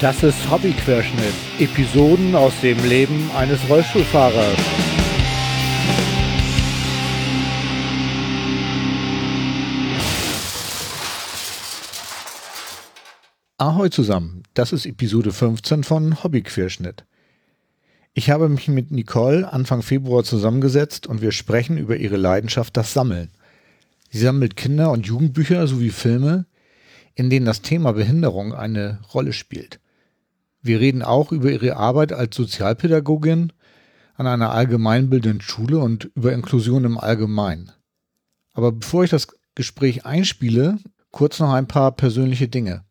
Das ist Hobbyquerschnitt. Episoden aus dem Leben eines Rollstuhlfahrers. Ahoi zusammen. Das ist Episode 15 von Hobbyquerschnitt. Ich habe mich mit Nicole Anfang Februar zusammengesetzt und wir sprechen über ihre Leidenschaft, das Sammeln. Sie sammelt Kinder- und Jugendbücher sowie Filme, in denen das Thema Behinderung eine Rolle spielt. Wir reden auch über ihre Arbeit als Sozialpädagogin an einer allgemeinbildenden Schule und über Inklusion im Allgemeinen. Aber bevor ich das Gespräch einspiele, kurz noch ein paar persönliche Dinge.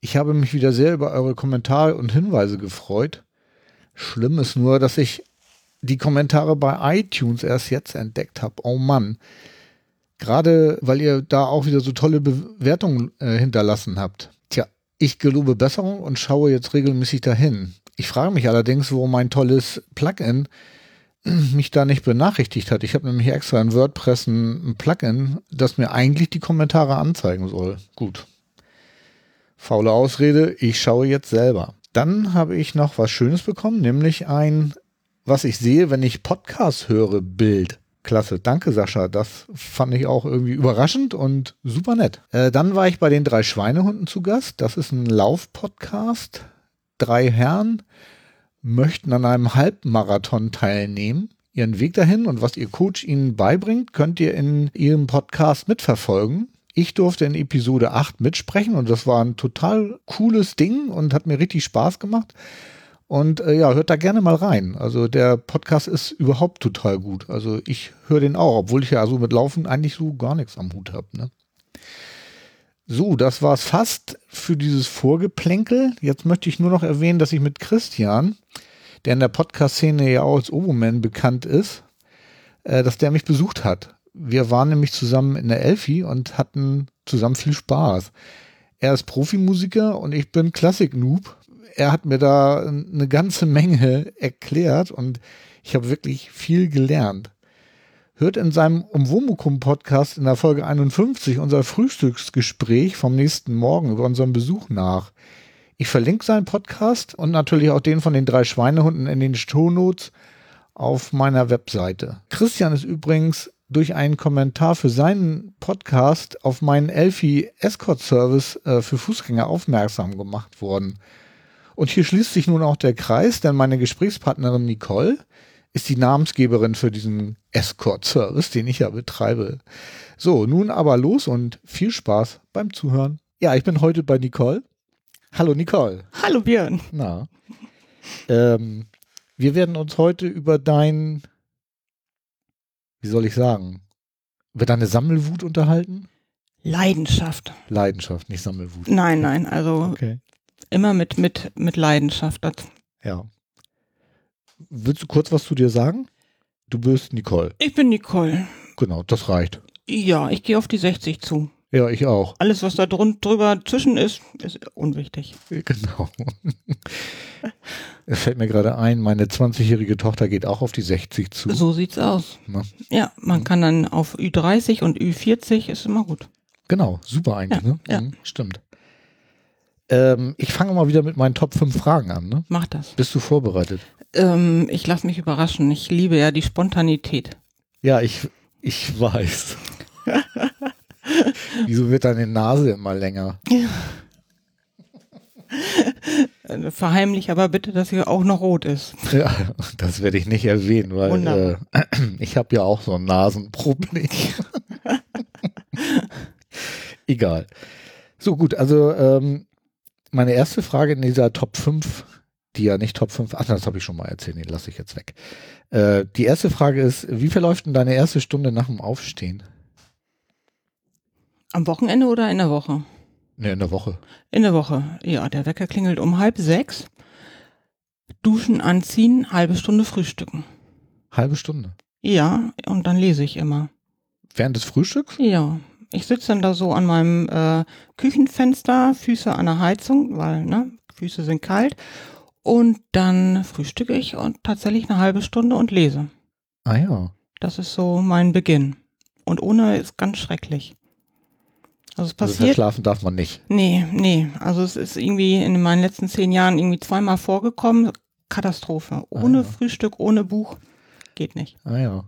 Ich habe mich wieder sehr über eure Kommentare und Hinweise gefreut. Schlimm ist nur, dass ich die Kommentare bei iTunes erst jetzt entdeckt habe. Oh Mann. Gerade weil ihr da auch wieder so tolle Bewertungen äh, hinterlassen habt. Ich gelobe Besserung und schaue jetzt regelmäßig dahin. Ich frage mich allerdings, warum mein tolles Plugin mich da nicht benachrichtigt hat. Ich habe nämlich extra in WordPress ein Plugin, das mir eigentlich die Kommentare anzeigen soll. Gut. Faule Ausrede, ich schaue jetzt selber. Dann habe ich noch was Schönes bekommen, nämlich ein, was ich sehe, wenn ich Podcast höre, Bild. Klasse, danke Sascha. Das fand ich auch irgendwie überraschend und super nett. Äh, dann war ich bei den drei Schweinehunden zu Gast. Das ist ein Laufpodcast. Drei Herren möchten an einem Halbmarathon teilnehmen. Ihren Weg dahin und was ihr Coach ihnen beibringt, könnt ihr in ihrem Podcast mitverfolgen. Ich durfte in Episode 8 mitsprechen und das war ein total cooles Ding und hat mir richtig Spaß gemacht. Und äh, ja, hört da gerne mal rein. Also der Podcast ist überhaupt total gut. Also ich höre den auch, obwohl ich ja so mit Laufen eigentlich so gar nichts am Hut habe. Ne? So, das war's fast für dieses Vorgeplänkel. Jetzt möchte ich nur noch erwähnen, dass ich mit Christian, der in der Podcast-Szene ja auch als Oboman bekannt ist, äh, dass der mich besucht hat. Wir waren nämlich zusammen in der Elfi und hatten zusammen viel Spaß. Er ist Profimusiker und ich bin Klassik-Noob er hat mir da eine ganze Menge erklärt und ich habe wirklich viel gelernt. Hört in seinem Umwomukum-Podcast in der Folge 51 unser Frühstücksgespräch vom nächsten Morgen über unseren Besuch nach. Ich verlinke seinen Podcast und natürlich auch den von den drei Schweinehunden in den Shownotes auf meiner Webseite. Christian ist übrigens durch einen Kommentar für seinen Podcast auf meinen Elfi Escort Service äh, für Fußgänger aufmerksam gemacht worden. Und hier schließt sich nun auch der Kreis, denn meine Gesprächspartnerin Nicole ist die Namensgeberin für diesen Escort-Service, den ich ja betreibe. So, nun aber los und viel Spaß beim Zuhören. Ja, ich bin heute bei Nicole. Hallo Nicole. Hallo Björn. Na. Ähm, wir werden uns heute über dein, wie soll ich sagen, über deine Sammelwut unterhalten? Leidenschaft. Leidenschaft, nicht Sammelwut. Nein, nein, also okay immer mit, mit, mit Leidenschaft. Das. Ja. Willst du kurz was zu dir sagen? Du bist Nicole. Ich bin Nicole. Genau, das reicht. Ja, ich gehe auf die 60 zu. Ja, ich auch. Alles, was da drüber zwischen ist, ist unwichtig. Genau. Es fällt mir gerade ein, meine 20-jährige Tochter geht auch auf die 60 zu. So sieht's aus. Na? Ja, man kann dann auf Ü30 und Ü40 ist immer gut. Genau, super eigentlich, ja, ne? Ja. Mhm, stimmt. Ähm, ich fange mal wieder mit meinen Top 5 Fragen an. Ne? Mach das. Bist du vorbereitet? Ähm, ich lasse mich überraschen. Ich liebe ja die Spontanität. Ja, ich, ich weiß. Wieso wird deine Nase immer länger? Äh, verheimlich aber bitte, dass sie auch noch rot ist. Ja, das werde ich nicht erwähnen, weil äh, ich habe ja auch so ein Nasenproblem. Egal. So gut, also ähm, meine erste Frage in dieser Top 5, die ja nicht Top 5, ach, das habe ich schon mal erzählt, den lasse ich jetzt weg. Äh, die erste Frage ist, wie verläuft denn deine erste Stunde nach dem Aufstehen? Am Wochenende oder in der Woche? Ne, in der Woche. In der Woche, ja. Der Wecker klingelt um halb sechs. Duschen, anziehen, halbe Stunde frühstücken. Halbe Stunde? Ja, und dann lese ich immer. Während des Frühstücks? Ja. Ich sitze dann da so an meinem äh, Küchenfenster, Füße an der Heizung, weil ne, Füße sind kalt. Und dann frühstücke ich und tatsächlich eine halbe Stunde und lese. Ah ja. Das ist so mein Beginn. Und ohne ist ganz schrecklich. Also es Also passiert. verschlafen darf man nicht. nee, nee. Also es ist irgendwie in meinen letzten zehn Jahren irgendwie zweimal vorgekommen. Katastrophe. Ohne Ah, ja. Frühstück, ohne Buch. Geht nicht. Ah ja.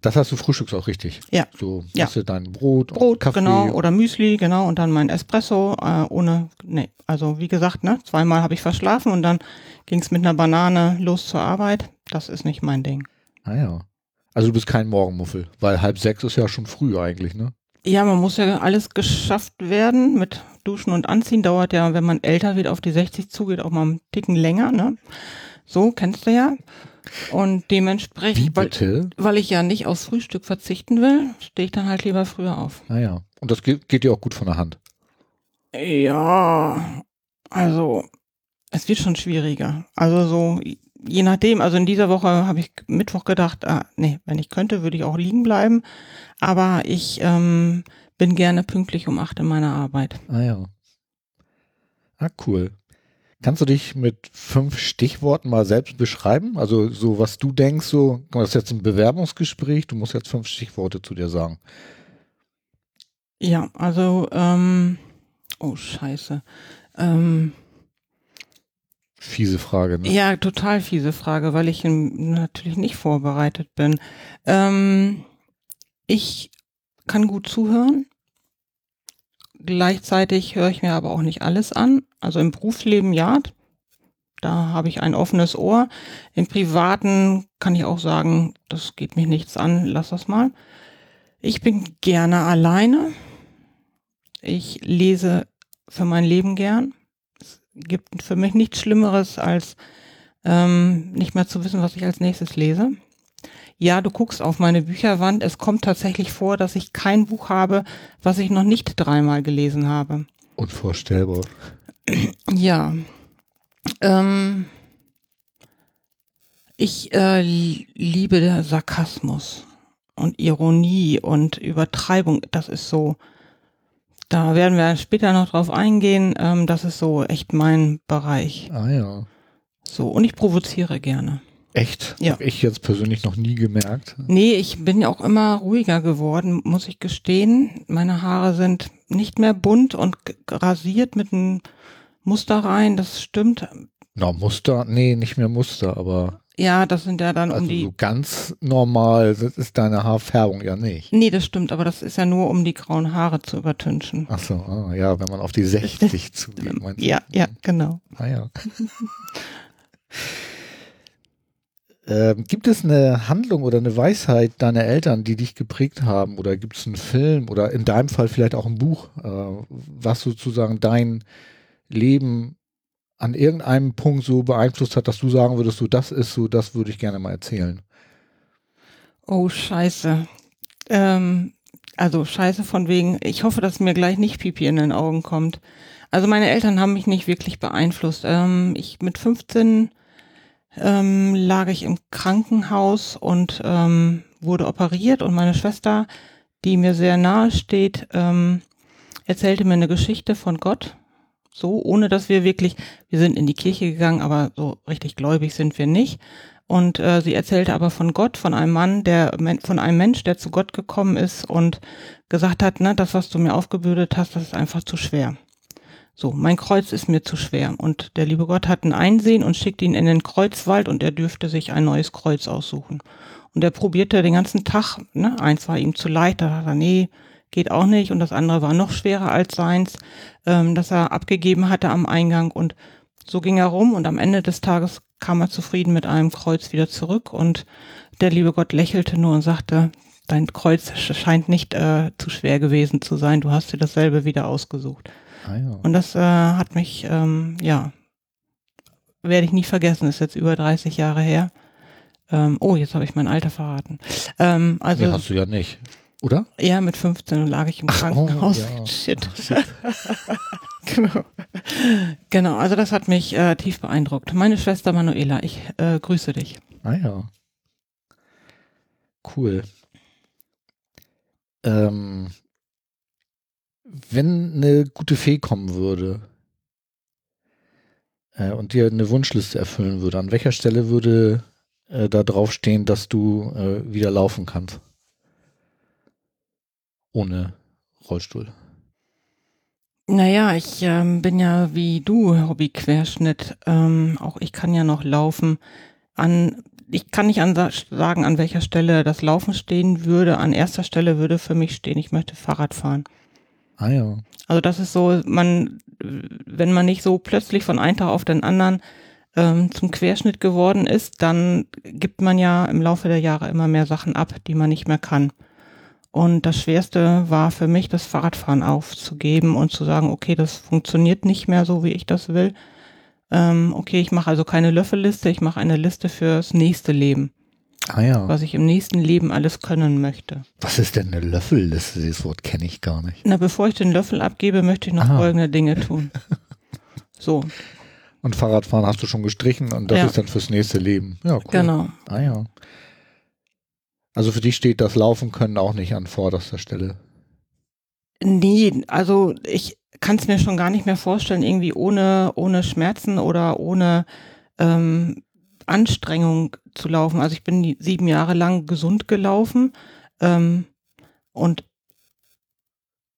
Das hast du frühstücks auch richtig. Ja. So Ja. isst du dein Brot, Brot, Kaffee. genau, oder Müsli, genau, und dann mein Espresso äh, ohne, nee, also wie gesagt, ne, zweimal habe ich verschlafen und dann ging es mit einer Banane los zur Arbeit. Das ist nicht mein Ding. Ah ja. Also du bist kein Morgenmuffel, weil halb sechs ist ja schon früh eigentlich, ne? Ja, man muss ja alles geschafft werden mit Duschen und Anziehen. Dauert ja, wenn man älter wird, auf die 60 zugeht, auch mal einen Ticken länger, ne? So, kennst du ja. Und Wie dementsprechend, weil, bitte? weil ich ja nicht aufs Frühstück verzichten will, stehe ich dann halt lieber früher auf. Ah ja. Und das geht, geht dir auch gut von der Hand. Ja, also es wird schon schwieriger. Also so, je nachdem, also in dieser Woche habe ich Mittwoch gedacht, ah, nee, wenn ich könnte, würde ich auch liegen bleiben. Aber ich ähm, bin gerne pünktlich um acht in meiner Arbeit. Ah ja. Ah, cool. Kannst du dich mit fünf Stichworten mal selbst beschreiben? Also so, was du denkst, so, das ist jetzt ein Bewerbungsgespräch, du musst jetzt fünf Stichworte zu dir sagen. Ja, also, ähm, oh scheiße. Ähm, Fiese Frage, ne? Ja, total fiese Frage, weil ich natürlich nicht vorbereitet bin. Ähm, ich kann gut zuhören. Gleichzeitig höre ich mir aber auch nicht alles an. Also im Berufsleben ja, da habe ich ein offenes Ohr. Im Privaten kann ich auch sagen, das geht mich nichts an, lass das mal. Ich bin gerne alleine. Ich lese für mein Leben gern. Es gibt für mich nichts Schlimmeres, als ähm, nicht mehr zu wissen, was ich als nächstes lese. Ja, du guckst auf meine Bücherwand. Es kommt tatsächlich vor, dass ich kein Buch habe, was ich noch nicht dreimal gelesen habe. Unvorstellbar. Ja. Ähm, ich äh, li- liebe der Sarkasmus und Ironie und Übertreibung. Das ist so. Da werden wir später noch drauf eingehen. Ähm, das ist so echt mein Bereich. Ah ja. So, und ich provoziere gerne. Echt? Ja. Hab ich jetzt persönlich noch nie gemerkt. Nee, ich bin ja auch immer ruhiger geworden, muss ich gestehen. Meine Haare sind nicht mehr bunt und rasiert mit einem Muster rein, das stimmt. Na, Muster? Nee, nicht mehr Muster, aber Ja, das sind ja dann also um die. so ganz normal, das ist deine Haarfärbung ja nicht. Nee, das stimmt, aber das ist ja nur, um die grauen Haare zu übertünchen. Ach so, ah, ja, wenn man auf die 60 zugeht, meinst du? Ja, ja, genau. Ah ja. ähm, gibt es eine Handlung oder eine Weisheit deiner Eltern, die dich geprägt haben? Oder gibt es einen Film oder in deinem Fall vielleicht auch ein Buch, äh, was sozusagen dein Leben an irgendeinem Punkt so beeinflusst hat, dass du sagen würdest, so das ist so, das würde ich gerne mal erzählen. Oh, scheiße. Ähm, also scheiße von wegen, ich hoffe, dass mir gleich nicht Pipi in den Augen kommt. Also meine Eltern haben mich nicht wirklich beeinflusst. Ähm, ich mit 15 ähm, lag ich im Krankenhaus und ähm, wurde operiert und meine Schwester, die mir sehr nahe steht, ähm, erzählte mir eine Geschichte von Gott. So, ohne dass wir wirklich, wir sind in die Kirche gegangen, aber so richtig gläubig sind wir nicht. Und äh, sie erzählte aber von Gott, von einem Mann, der von einem Mensch, der zu Gott gekommen ist und gesagt hat, ne, das, was du mir aufgebürdet hast, das ist einfach zu schwer. So, mein Kreuz ist mir zu schwer. Und der liebe Gott hat ein Einsehen und schickt ihn in den Kreuzwald und er dürfte sich ein neues Kreuz aussuchen. Und er probierte den ganzen Tag, ne, eins war ihm zu leicht, da dachte er, nee, geht auch nicht. Und das andere war noch schwerer als seins, ähm, das er abgegeben hatte am Eingang. Und so ging er rum und am Ende des Tages kam er zufrieden mit einem Kreuz wieder zurück und der liebe Gott lächelte nur und sagte, dein Kreuz scheint nicht äh, zu schwer gewesen zu sein, du hast dir dasselbe wieder ausgesucht. Ah ja. Und das äh, hat mich, ähm, ja, werde ich nie vergessen, ist jetzt über 30 Jahre her. Ähm, oh, jetzt habe ich mein Alter verraten. Ähm, also nee, hast du ja nicht, oder? ja, mit 15 lag ich im Krankenhaus. oh, ja. Shit. Ach, shit. genau. genau, also das hat mich äh, tief beeindruckt. Meine Schwester Manuela, ich äh, grüße dich. Ah ja. Cool. Ähm, wenn eine gute Fee kommen würde äh, und dir eine Wunschliste erfüllen würde, an welcher Stelle würde äh, da draufstehen, dass du äh, wieder laufen kannst? Ohne Rollstuhl. Naja, ich ähm, bin ja wie du Hobbyquerschnitt. Ähm, auch ich kann ja noch laufen. An, ich kann nicht an, sagen, an welcher Stelle das Laufen stehen würde. An erster Stelle würde für mich stehen, ich möchte Fahrrad fahren. Ah ja. Also das ist so, man, wenn man nicht so plötzlich von einem Tag auf den anderen ähm, zum Querschnitt geworden ist, dann gibt man ja im Laufe der Jahre immer mehr Sachen ab, die man nicht mehr kann. Und das Schwerste war für mich, das Fahrradfahren aufzugeben und zu sagen, okay, das funktioniert nicht mehr so, wie ich das will. Ähm, okay, ich mache also keine Löffelliste, ich mache eine Liste fürs nächste Leben. Ah ja. Was ich im nächsten Leben alles können möchte. Was ist denn eine Löffelliste? Dieses Wort kenne ich gar nicht. Na, bevor ich den Löffel abgebe, möchte ich noch ah. folgende Dinge tun. So. Und Fahrradfahren hast du schon gestrichen und das ja. ist dann fürs nächste Leben. Ja, cool. Genau. Ah ja. Also für dich steht das Laufen können auch nicht an vorderster Stelle. Nee, also ich kann es mir schon gar nicht mehr vorstellen, irgendwie ohne, ohne Schmerzen oder ohne ähm, Anstrengung zu laufen. Also ich bin sieben Jahre lang gesund gelaufen ähm, und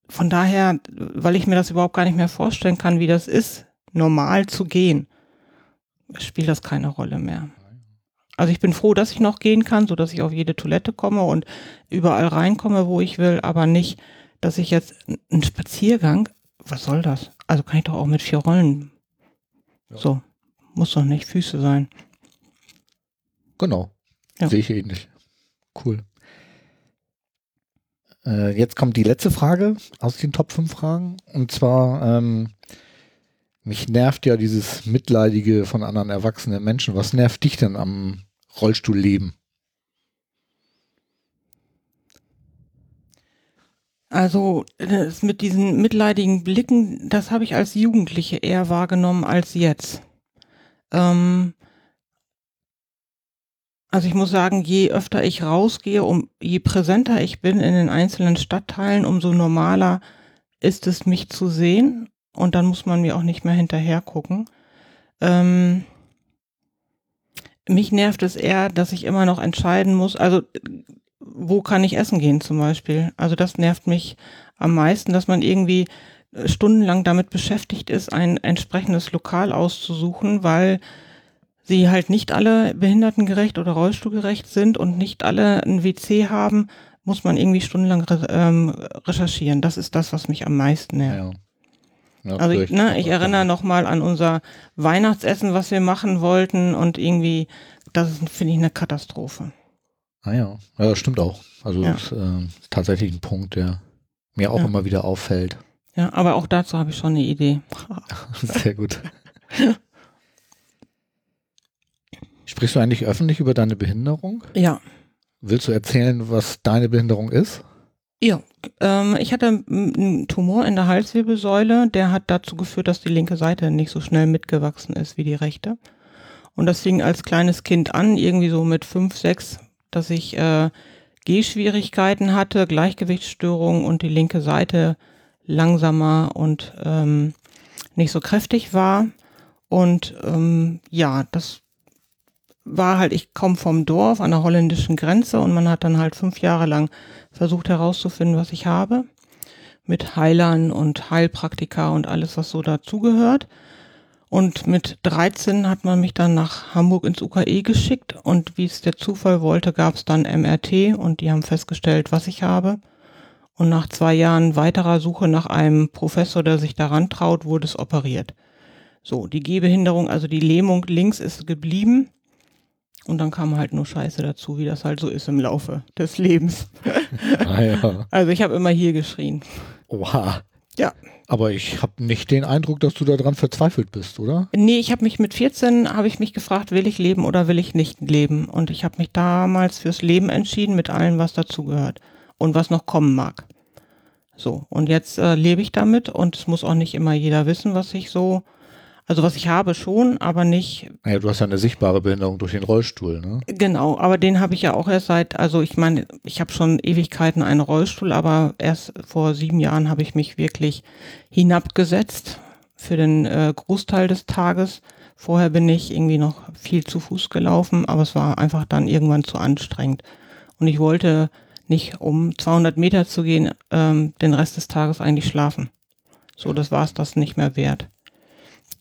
von daher, weil ich mir das überhaupt gar nicht mehr vorstellen kann, wie das ist, normal zu gehen, spielt das keine Rolle mehr. Also ich bin froh, dass ich noch gehen kann, so dass ich auf jede Toilette komme und überall reinkomme, wo ich will, aber nicht, dass ich jetzt einen Spaziergang, was soll das? Also kann ich doch auch mit vier Rollen. Ja. So, muss doch nicht Füße sein. Genau. Ja. Sehe ich ähnlich. Cool. Äh, jetzt kommt die letzte Frage aus den Top 5 Fragen. Und zwar, ähm, mich nervt ja dieses Mitleidige von anderen erwachsenen Menschen. Was nervt dich denn am Rollstuhl leben? Also das mit diesen mitleidigen Blicken, das habe ich als Jugendliche eher wahrgenommen als jetzt. Ähm, also ich muss sagen, je öfter ich rausgehe, um je präsenter ich bin in den einzelnen Stadtteilen, umso normaler ist es, mich zu sehen. Und dann muss man mir auch nicht mehr hinterher gucken. Ähm, mich nervt es eher, dass ich immer noch entscheiden muss, also wo kann ich essen gehen zum Beispiel. Also das nervt mich am meisten, dass man irgendwie äh, stundenlang damit beschäftigt ist, ein entsprechendes Lokal auszusuchen, weil sie halt nicht alle behindertengerecht oder rollstuhlgerecht sind und nicht alle ein WC haben, muss man irgendwie stundenlang ähm, recherchieren. Das ist das, was mich am meisten nervt. Ja. Ja, also ich, ne, ich erinnere nochmal an unser Weihnachtsessen, was wir machen wollten und irgendwie, das finde ich eine Katastrophe. Ah ja, ja das stimmt auch. Also ja. das äh, ist tatsächlich ein Punkt, der mir auch ja. immer wieder auffällt. Ja, aber auch dazu habe ich schon eine Idee. Sehr gut. Sprichst du eigentlich öffentlich über deine Behinderung? Ja. Willst du erzählen, was deine Behinderung ist? Ja, ähm, ich hatte einen Tumor in der Halswirbelsäule, der hat dazu geführt, dass die linke Seite nicht so schnell mitgewachsen ist wie die rechte. Und das fing als kleines Kind an, irgendwie so mit fünf, sechs, dass ich äh, Gehschwierigkeiten hatte, Gleichgewichtsstörungen und die linke Seite langsamer und ähm, nicht so kräftig war. Und ähm, ja, das war halt, ich komme vom Dorf an der holländischen Grenze und man hat dann halt fünf Jahre lang versucht herauszufinden, was ich habe. Mit Heilern und Heilpraktika und alles, was so dazugehört. Und mit 13 hat man mich dann nach Hamburg ins UKE geschickt und wie es der Zufall wollte, gab es dann MRT und die haben festgestellt, was ich habe. Und nach zwei Jahren weiterer Suche nach einem Professor, der sich daran traut, wurde es operiert. So, die Gehbehinderung, also die Lähmung links ist geblieben und dann kam halt nur Scheiße dazu, wie das halt so ist im Laufe des Lebens. Ah, ja. Also ich habe immer hier geschrien. Oha. Ja. Aber ich habe nicht den Eindruck, dass du daran verzweifelt bist, oder? Nee, ich habe mich mit 14 habe ich mich gefragt, will ich leben oder will ich nicht leben? Und ich habe mich damals fürs Leben entschieden mit allem, was dazugehört und was noch kommen mag. So, und jetzt äh, lebe ich damit und es muss auch nicht immer jeder wissen, was ich so also was ich habe schon, aber nicht. Ja, du hast ja eine sichtbare Behinderung durch den Rollstuhl, ne? Genau, aber den habe ich ja auch erst seit, also ich meine, ich habe schon Ewigkeiten einen Rollstuhl, aber erst vor sieben Jahren habe ich mich wirklich hinabgesetzt für den äh, Großteil des Tages. Vorher bin ich irgendwie noch viel zu Fuß gelaufen, aber es war einfach dann irgendwann zu anstrengend. Und ich wollte nicht, um 200 Meter zu gehen, ähm, den Rest des Tages eigentlich schlafen So, das war es das nicht mehr wert.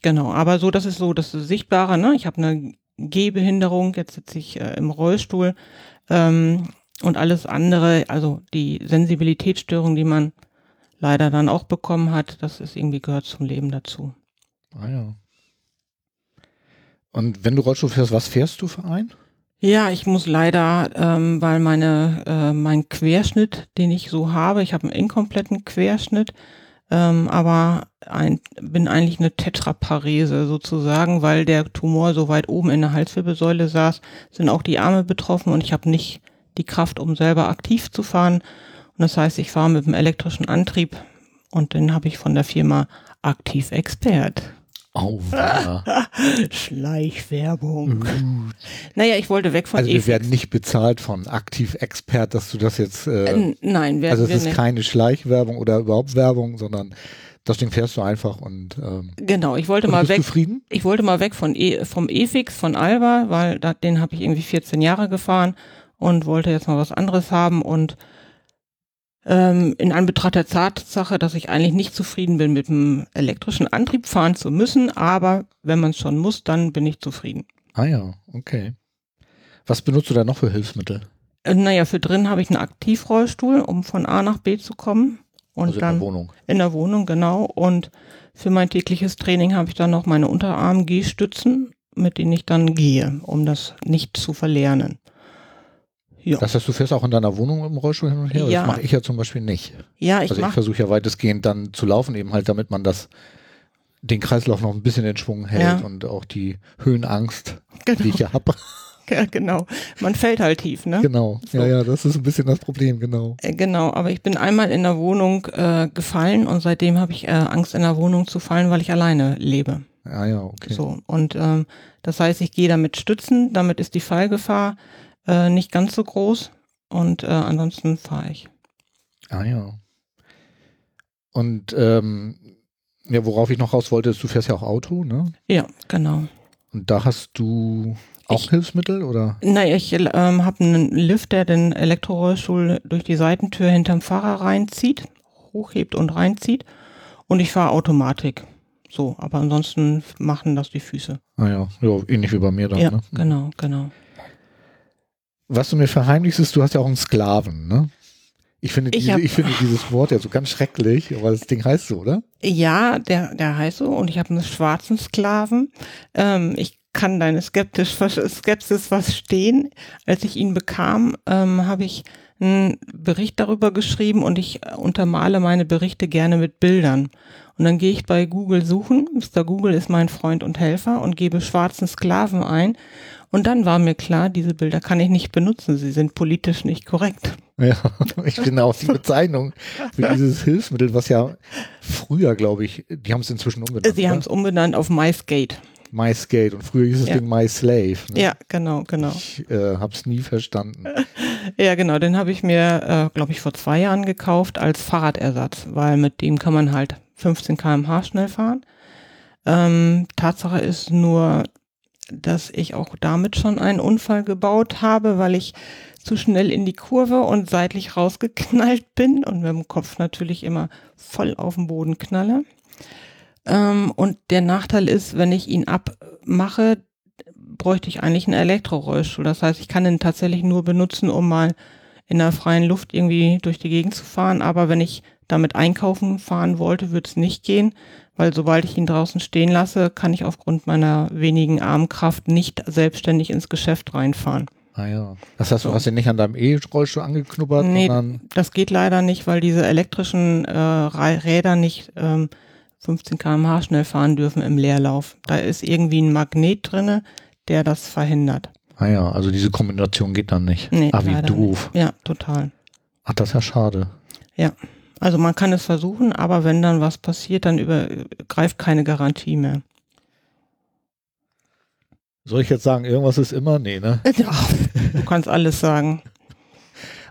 Genau, aber so, das ist so das Sichtbare, ne? Ich habe eine Gehbehinderung, jetzt sitze ich äh, im Rollstuhl ähm, und alles andere, also die Sensibilitätsstörung, die man leider dann auch bekommen hat, das ist irgendwie gehört zum Leben dazu. Ah ja. Und wenn du Rollstuhl fährst, was fährst du für ein? Ja, ich muss leider, ähm, weil meine äh, mein Querschnitt, den ich so habe, ich habe einen inkompletten Querschnitt, ähm, aber ein, bin eigentlich eine Tetraparese sozusagen, weil der Tumor so weit oben in der Halswirbelsäule saß, sind auch die Arme betroffen und ich habe nicht die Kraft, um selber aktiv zu fahren. Und das heißt, ich fahre mit dem elektrischen Antrieb und den habe ich von der Firma Aktiv Expert. Oh. Schleichwerbung. Naja, ich wollte weg von Also wir Efix. werden nicht bezahlt von Aktiv Expert, dass du das jetzt. Äh, Äh, Nein, werden also es wir ist nicht. keine Schleichwerbung oder überhaupt Werbung, sondern das Ding fährst du einfach und. Ähm, Genau, ich wollte mal weg. zufrieden? Ich wollte mal weg von e, vom E-Fix von Alba, weil da, den habe ich irgendwie 14 Jahre gefahren und wollte jetzt mal was anderes haben und ähm, in Anbetracht der Tatsache, dass ich eigentlich nicht zufrieden bin, mit dem elektrischen Antrieb fahren zu müssen, aber wenn man es schon muss, dann bin ich zufrieden. Ah ja, okay. Was benutzt du da noch für Hilfsmittel? Äh, naja, für drin habe ich einen Aktivrollstuhl, um von A nach B zu kommen. Und also in dann der Wohnung. in der Wohnung, genau. Und für mein tägliches Training habe ich dann noch meine Unterarm-Gehstützen, mit denen ich dann gehe, um das nicht zu verlernen. Ja, Das heißt, du fährst auch in deiner Wohnung im Rollstuhl hin und her? Ja. Das mache ich ja zum Beispiel nicht. ja ich also ich versuche ja weitestgehend dann zu laufen, eben halt, damit man das den Kreislauf noch ein bisschen in Schwung hält Ja. und auch die Höhenangst, genau, die ich ja habe. ja, genau. Man fällt halt tief, ne? genau. So. Ja, ja, das ist ein bisschen das Problem, genau. Äh, Genau, aber ich bin einmal in der Wohnung äh, gefallen und seitdem habe ich äh, Angst in der Wohnung zu fallen, weil ich alleine lebe. Ja, ja, okay. So und ähm, das heißt, ich gehe damit stützen, damit ist die Fallgefahr äh, nicht ganz so groß und äh, ansonsten fahre ich. Ah ja. Und ähm, ja, worauf ich noch raus wollte, ist, du fährst ja auch Auto, ne? Ja, genau. Und da hast du auch Ich- Hilfsmittel oder? Naja, ich ähm, habe einen Lift, der den Elektrorollstuhl durch die Seitentür hinterm Fahrer reinzieht, hochhebt und reinzieht. Und ich fahre Automatik. So, aber ansonsten machen das die Füße. Ah ja, ja ähnlich wie bei mir dann, ja, ne? genau, genau. Was du mir verheimlichst, ist, du hast ja auch einen Sklaven, ne? Ich finde, Ich diese, ich finde dieses Wort ja so ganz schrecklich, aber das Ding heißt so, oder? Ja, der, der heißt so und ich habe einen schwarzen Sklaven. Ähm, ich kann deine skeptisch, Skepsis verstehen. Als ich ihn bekam, ähm, habe ich einen Bericht darüber geschrieben und ich untermale meine Berichte gerne mit Bildern. Und dann gehe ich bei Google suchen. Mr. Google ist mein Freund und Helfer und gebe schwarzen Sklaven ein. Und dann war mir klar, diese Bilder kann ich nicht benutzen. Sie sind politisch nicht korrekt. Ja, ich finde auch die Bezeichnung für dieses Hilfsmittel, was ja früher, glaube ich, die haben es inzwischen umbenannt. Sie haben es umbenannt auf MySkate. MySkate und früher hieß es Ja. Ding MySlave. Ne? Ja, genau, genau. Ich äh, habe es nie verstanden. Ja, genau, den habe ich mir, äh, glaube ich, vor zwei Jahren gekauft als Fahrradersatz, weil mit dem kann man halt 15 km/h schnell fahren. Ähm, Tatsache ist nur, dass ich auch damit schon einen Unfall gebaut habe, weil ich zu schnell in die Kurve und seitlich rausgeknallt bin und mit dem Kopf natürlich immer voll auf den Boden knalle. Ähm, und der Nachteil ist, wenn ich ihn abmache, bräuchte ich eigentlich einen Elektrorollstuhl. Das heißt, ich kann ihn tatsächlich nur benutzen, um mal in der freien Luft irgendwie durch die Gegend zu fahren. Aber wenn ich damit einkaufen fahren wollte, würde es nicht gehen, weil sobald ich ihn draußen stehen lasse, kann ich aufgrund meiner wenigen Armkraft nicht selbstständig ins Geschäft reinfahren. Ah ja. Das heißt, du hast ihn nicht an deinem E-Rollstuhl angeknubbert, Nee, sondern Das geht leider nicht, weil diese elektrischen äh, Räder nicht ähm, 15 km/h schnell fahren dürfen im Leerlauf. Da ist irgendwie ein Magnet drinne, der das verhindert. Ah ja, also diese Kombination geht dann nicht. Nee, ah, wie doof. Ja, total. Ach, das ist ja schade. Also man kann es versuchen, aber wenn dann was passiert, dann über, greift keine Garantie mehr. Soll ich jetzt sagen, irgendwas ist immer? Nee, ne? Ach, du kannst alles sagen.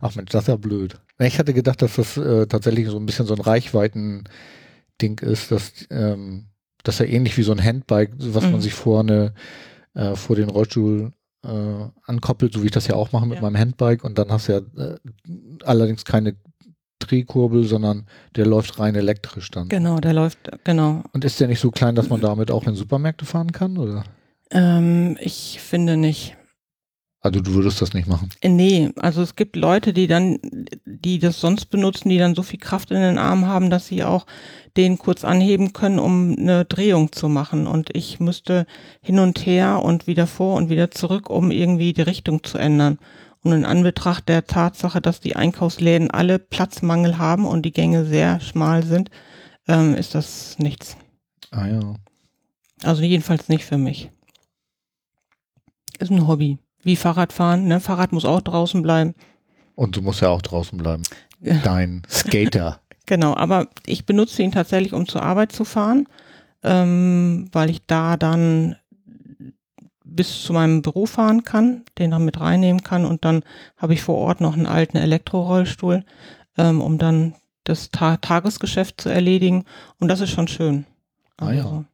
Ach Mensch, das ist ja blöd. Ich hatte gedacht, dass das äh, tatsächlich so ein bisschen so ein Reichweiten-Ding ist, dass, ähm, dass er ähnlich wie so ein Handbike, was Mhm. man sich vorne äh, vor den Rollstuhl äh, ankoppelt, so wie ich das ja auch mache mit Ja. meinem Handbike und dann hast du ja äh, allerdings keine Drehkurbel, sondern der läuft rein elektrisch dann. Genau, der läuft, genau. Und ist der nicht so klein, dass man damit auch in Supermärkte fahren kann, oder? Ähm, ich finde nicht. Also du würdest das nicht machen. Äh, Nee, also es gibt Leute, die dann, die das sonst benutzen, die dann so viel Kraft in den Armen haben, dass sie auch den kurz anheben können, um eine Drehung zu machen. Und ich müsste hin und her und wieder vor und wieder zurück, um irgendwie die Richtung zu ändern. Und in Anbetracht der Tatsache, dass die Einkaufsläden alle Platzmangel haben und die Gänge sehr schmal sind, ähm, ist das nichts. Ah ja. Also jedenfalls nicht für mich. Ist ein Hobby. Wie Fahrradfahren, ne? Fahrrad muss auch draußen bleiben. Und du musst ja auch draußen bleiben. Dein Skater. Genau, aber ich benutze ihn tatsächlich, um zur Arbeit zu fahren, ähm, weil ich da dann bis zu meinem Büro fahren kann, den dann mit reinnehmen kann und dann habe ich vor Ort noch einen alten Elektrorollstuhl, ähm, um dann das Ta Tagesgeschäft zu erledigen und das ist schon schön. Ah ja.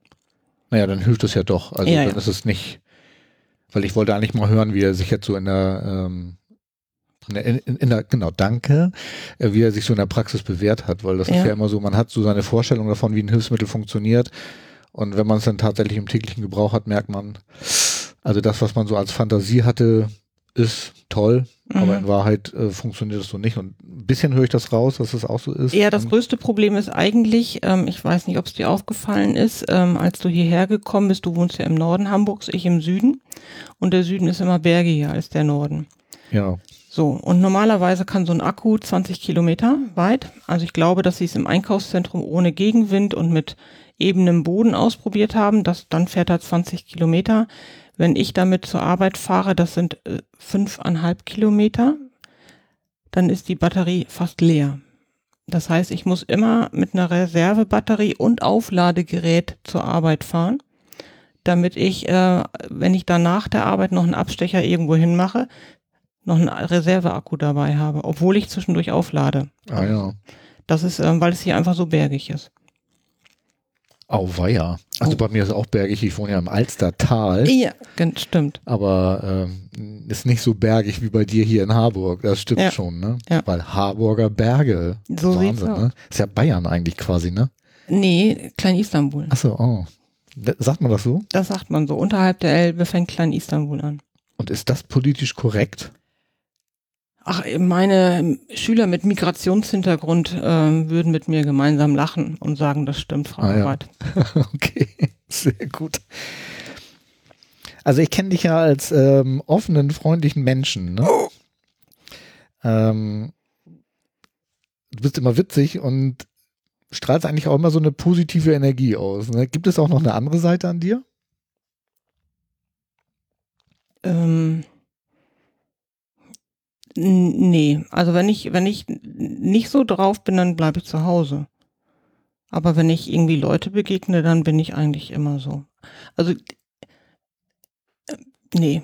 Naja, dann hilft es ja doch. Also Ja, dann ja. ist es nicht, weil ich wollte eigentlich mal hören, wie er sich jetzt so in der, ähm, in der, in, in der genau, danke, äh, wie er sich so in der Praxis bewährt hat, weil das ist Ja. ja immer so, man hat so seine Vorstellung davon, wie ein Hilfsmittel funktioniert und wenn man es dann tatsächlich im täglichen Gebrauch hat, merkt man, also das, was man so als Fantasie hatte, ist toll, aber in Mhm. Wahrheit äh, funktioniert das so nicht und ein bisschen höre ich das raus, dass es auch so ist. Ja, das Ähm, größte Problem ist eigentlich, ähm, ich weiß nicht, ob es dir aufgefallen ist, ähm, als du hierher gekommen bist, du wohnst ja im Norden Hamburgs, ich im Süden und der Süden ist immer bergiger als der Norden. ja, So, und normalerweise kann so ein Akku 20 Kilometer weit, also ich glaube, dass sie es im Einkaufszentrum ohne Gegenwind und mit ebenem Boden ausprobiert haben, das, dann fährt er 20 Kilometer. Wenn ich damit zur Arbeit fahre, das sind äh, fünfeinhalb Kilometer, dann ist die Batterie fast leer. Das heißt, ich muss immer mit einer Reservebatterie und Aufladegerät zur Arbeit fahren, damit ich, äh, wenn ich dann nach der Arbeit noch einen Abstecher irgendwo hin mache, noch einen Reserveakku dabei habe, obwohl ich zwischendurch auflade. ah ja. Das ist, ähm, weil es hier einfach so bergig ist. Auweia. Also Oh. bei mir ist auch bergig, ich wohne ja im Alstertal, Ja, gen- stimmt. aber ähm, ist nicht so bergig wie bei dir hier in Harburg. Das stimmt Ja. schon, ne? Ja. Weil Harburger Berge. So Wahnsinn, ne? Ist ja Bayern eigentlich quasi, ne? Nee, Klein Istanbul. Achso, oh. Sagt man das so? Das sagt man so. Unterhalb der Elbe fängt Klein Istanbul an. Und ist das politisch korrekt? Ach, meine Schüler mit Migrationshintergrund ähm, würden mit mir gemeinsam lachen und sagen, das stimmt, Frau Ah, ja. Okay, sehr gut. Also ich kenne dich ja als ähm, offenen, freundlichen Menschen. Ne? Ähm, du bist immer witzig und strahlst eigentlich auch immer so eine positive Energie aus. Ne? Gibt es auch noch eine andere Seite an dir? Ähm, nee, also wenn ich, wenn ich nicht so drauf bin, dann bleibe ich zu Hause. Aber wenn ich irgendwie Leute begegne, dann bin ich eigentlich immer so. Also, äh, nee.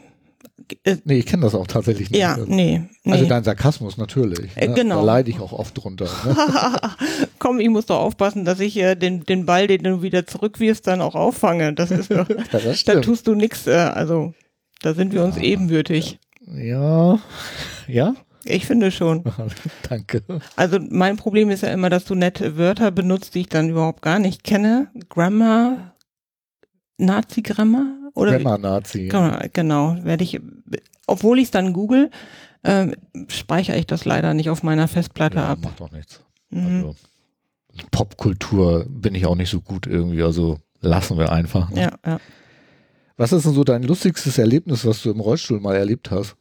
Äh, Nee, ich kenne das auch tatsächlich nicht. ja, Also- nee, nee. Also dein Sarkasmus natürlich. Äh, Ne? genau. Da leide ich auch oft drunter. Ne? Komm, ich muss doch aufpassen, dass ich äh, den, den Ball, den du wieder zurückwirfst, dann auch auffange. Das ist doch, Ja, das da tust du nix, äh, also da sind wir uns Ja. ebenbürtig. Ja, ja, Ich finde schon. danke. Also mein Problem ist ja immer, dass du nette Wörter benutzt, die ich dann überhaupt gar nicht kenne. Grammar, Nazi-Grammar? Oder Grammar-Nazi. Genau, genau, werde ich, obwohl ich es dann google, ähm, speichere ich das leider nicht auf meiner Festplatte Ja, ab. macht doch nichts. Mhm. Also, Popkultur bin ich auch nicht so gut irgendwie, also lassen wir einfach. ne? Ja, ja. Was ist denn so dein lustigstes Erlebnis, was du im Rollstuhl mal erlebt hast?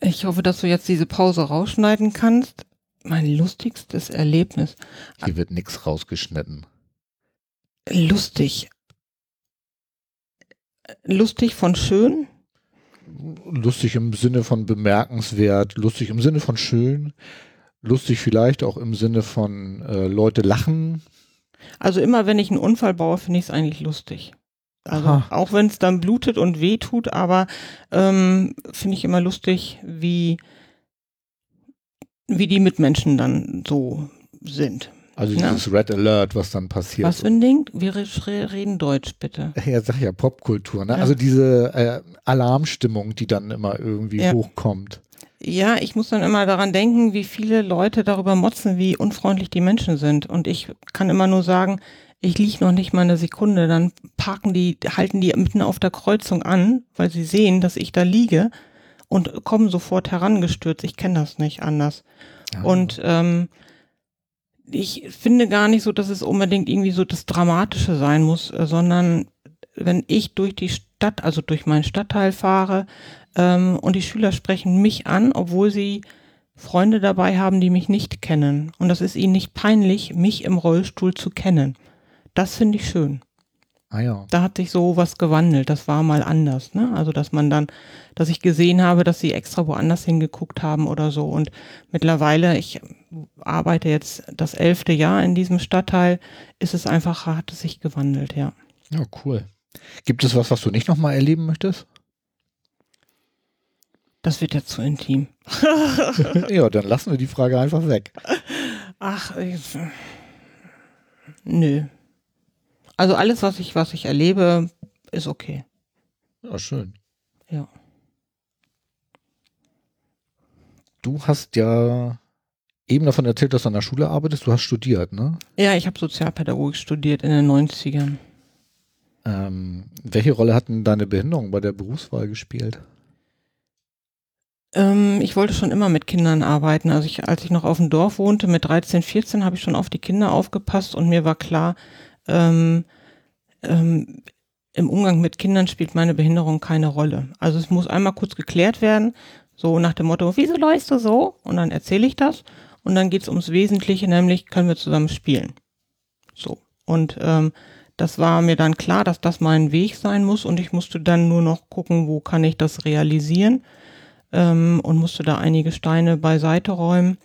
Ich hoffe, dass du jetzt diese Pause rausschneiden kannst. Mein lustigstes Erlebnis. Hier wird nichts rausgeschnitten. Lustig. Lustig von schön? Lustig im Sinne von bemerkenswert, lustig im Sinne von schön, lustig vielleicht auch im Sinne von äh, Leute lachen. Also immer wenn ich einen Unfall baue, finde ich es eigentlich lustig. Also Aha. auch wenn es dann blutet und weh tut, aber ähm, finde ich immer lustig, wie, wie die Mitmenschen dann so sind. Also Ja. dieses Red Alert, was dann passiert. Was für ein Ding? Wir re- reden Deutsch, bitte. Ja, sag ja Popkultur, ne? Ja. Also diese äh, Alarmstimmung, die dann immer irgendwie Ja. hochkommt. Ja, ich muss dann immer daran denken, wie viele Leute darüber motzen, wie unfreundlich die Menschen sind. Und ich kann immer nur sagen, ich lieg noch nicht mal eine Sekunde, dann parken die, halten die mitten auf der Kreuzung an, weil sie sehen, dass ich da liege und kommen sofort herangestürzt. Ich kenne das nicht anders. Ja. Und ähm, ich finde gar nicht so, dass es unbedingt irgendwie so das Dramatische sein muss, sondern wenn ich durch die Stadt, also durch meinen Stadtteil fahre ähm, und die Schüler sprechen mich an, obwohl sie Freunde dabei haben, die mich nicht kennen. Und das ist ihnen nicht peinlich, mich im Rollstuhl zu kennen. Das finde ich schön. Ah ja. Da hat sich so was gewandelt. Das war mal anders, ne? Also, dass man dann, dass ich gesehen habe, dass sie extra woanders hingeguckt haben oder so. Und mittlerweile, ich arbeite jetzt das elfte Jahr in diesem Stadtteil, ist es einfach, hat es sich gewandelt, ja. Ja, cool. Gibt es was, was du nicht nochmal erleben möchtest? Das wird jetzt zu intim. ja, dann lassen wir die Frage einfach weg. Ach, ich, nö. Also alles, was ich, was ich erlebe, ist okay. Ja, schön. Ja. Du hast ja eben davon erzählt, dass du an der Schule arbeitest. Du hast studiert, ne? Ja, ich habe Sozialpädagogik studiert in den 90ern. Ähm, welche Rolle hat denn deine Behinderung bei der Berufswahl gespielt? Ähm, ich wollte schon immer mit Kindern arbeiten. Also ich, als ich noch auf dem Dorf wohnte, mit 13, 14, habe ich schon auf die Kinder aufgepasst und mir war klar, ähm, ähm, im Umgang mit Kindern spielt meine Behinderung keine Rolle. Also es muss einmal kurz geklärt werden, so nach dem Motto, wieso läufst du so? Und dann erzähle ich das und dann geht's ums Wesentliche, nämlich können wir zusammen spielen. So. Und ähm, das war mir dann klar, dass das mein Weg sein muss und ich musste dann nur noch gucken, wo kann ich das realisieren ähm, und musste da einige Steine beiseite räumen.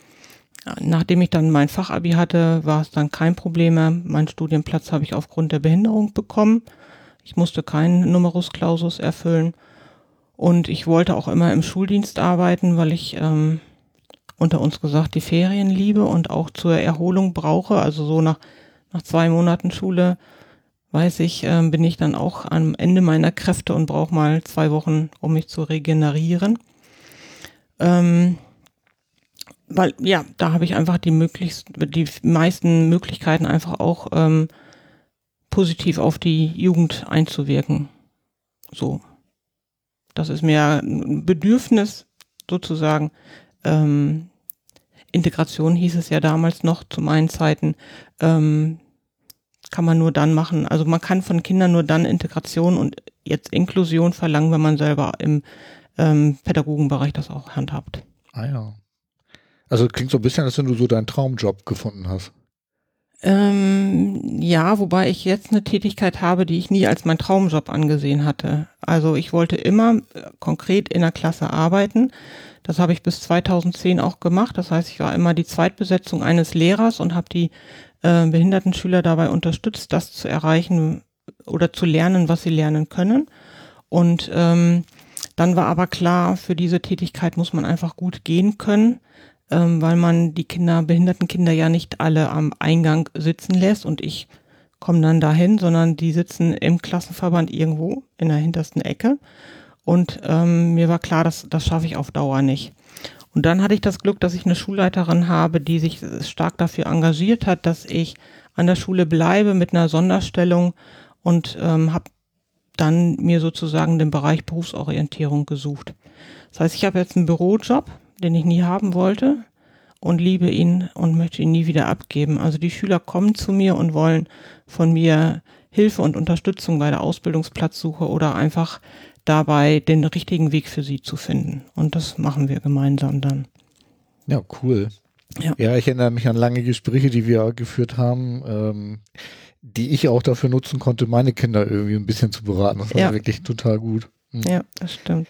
Nachdem ich dann mein Fachabi hatte, war es dann kein Problem mehr. Meinen Studienplatz habe ich aufgrund der Behinderung bekommen. Ich musste keinen Numerus Clausus erfüllen. Und ich wollte auch immer im Schuldienst arbeiten, weil ich ähm, unter uns gesagt die Ferien liebe und auch zur Erholung brauche. Also so nach, nach zwei Monaten Schule weiß ich, ähm, bin ich dann auch am Ende meiner Kräfte und brauche mal zwei Wochen, um mich zu regenerieren. Ähm, weil ja, da habe ich einfach die möglichst, die meisten Möglichkeiten einfach auch ähm, positiv auf die Jugend einzuwirken. So. Das ist mir ein Bedürfnis sozusagen. Ähm, Integration hieß es ja damals noch zu meinen Zeiten. Ähm, kann man nur dann machen. Also man kann von Kindern nur dann Integration und jetzt Inklusion verlangen, wenn man selber im ähm, Pädagogenbereich das auch handhabt. Ah ja. Also klingt so ein bisschen, als wenn du so deinen Traumjob gefunden hast. Ähm, ja, wobei ich jetzt eine Tätigkeit habe, die ich nie als mein Traumjob angesehen hatte. Also ich wollte immer äh, konkret in der Klasse arbeiten. Das habe ich bis 2010 auch gemacht. Das heißt, ich war immer die Zweitbesetzung eines Lehrers und habe die äh, behinderten Schüler dabei unterstützt, das zu erreichen oder zu lernen, was sie lernen können. Und ähm, dann war aber klar, für diese Tätigkeit muss man einfach gut gehen können ähm, weil man die Kinder, behinderten Kinder ja nicht alle am Eingang sitzen lässt und ich komme dann dahin, sondern die sitzen im Klassenverband irgendwo in der hintersten Ecke. Und ähm, mir war klar, dass das schaffe ich auf Dauer nicht. Und dann hatte ich das Glück, dass ich eine Schulleiterin habe, die sich stark dafür engagiert hat, dass ich an der Schule bleibe mit einer Sonderstellung und ähm, habe dann mir sozusagen den Bereich Berufsorientierung gesucht. Das heißt, ich habe jetzt einen Bürojob, den ich nie haben wollte und liebe ihn und möchte ihn nie wieder abgeben. Also die Schüler kommen zu mir und wollen von mir Hilfe und Unterstützung bei der Ausbildungsplatzsuche oder einfach dabei den richtigen Weg für sie zu finden. Und das machen wir gemeinsam dann. Ja, cool. Ja. ja, ich erinnere mich an lange Gespräche, die wir geführt haben, ähm, die ich auch dafür nutzen konnte, meine Kinder irgendwie ein bisschen zu beraten. Das war ja. wirklich total gut. Mhm. Ja, das stimmt.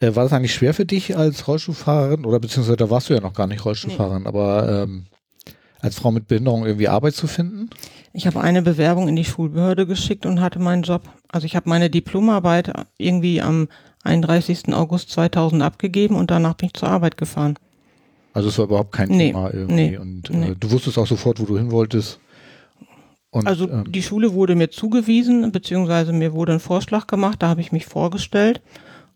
Äh, war das eigentlich schwer für dich als Rollstuhlfahrerin oder beziehungsweise da warst du ja noch gar nicht Rollstuhlfahrerin, nee. aber ähm, als Frau mit Behinderung irgendwie Arbeit zu finden? Ich habe eine Bewerbung in die Schulbehörde geschickt und hatte meinen Job. Also ich habe meine Diplomarbeit irgendwie am 31. August 2000 abgegeben und danach bin ich zur Arbeit gefahren. Also es war überhaupt kein nee, Thema irgendwie nee, und äh, nee. du wusstest auch sofort, wo du hin wolltest. Und, also ähm, die Schule wurde mir zugewiesen, beziehungsweise mir wurde ein Vorschlag gemacht, da habe ich mich vorgestellt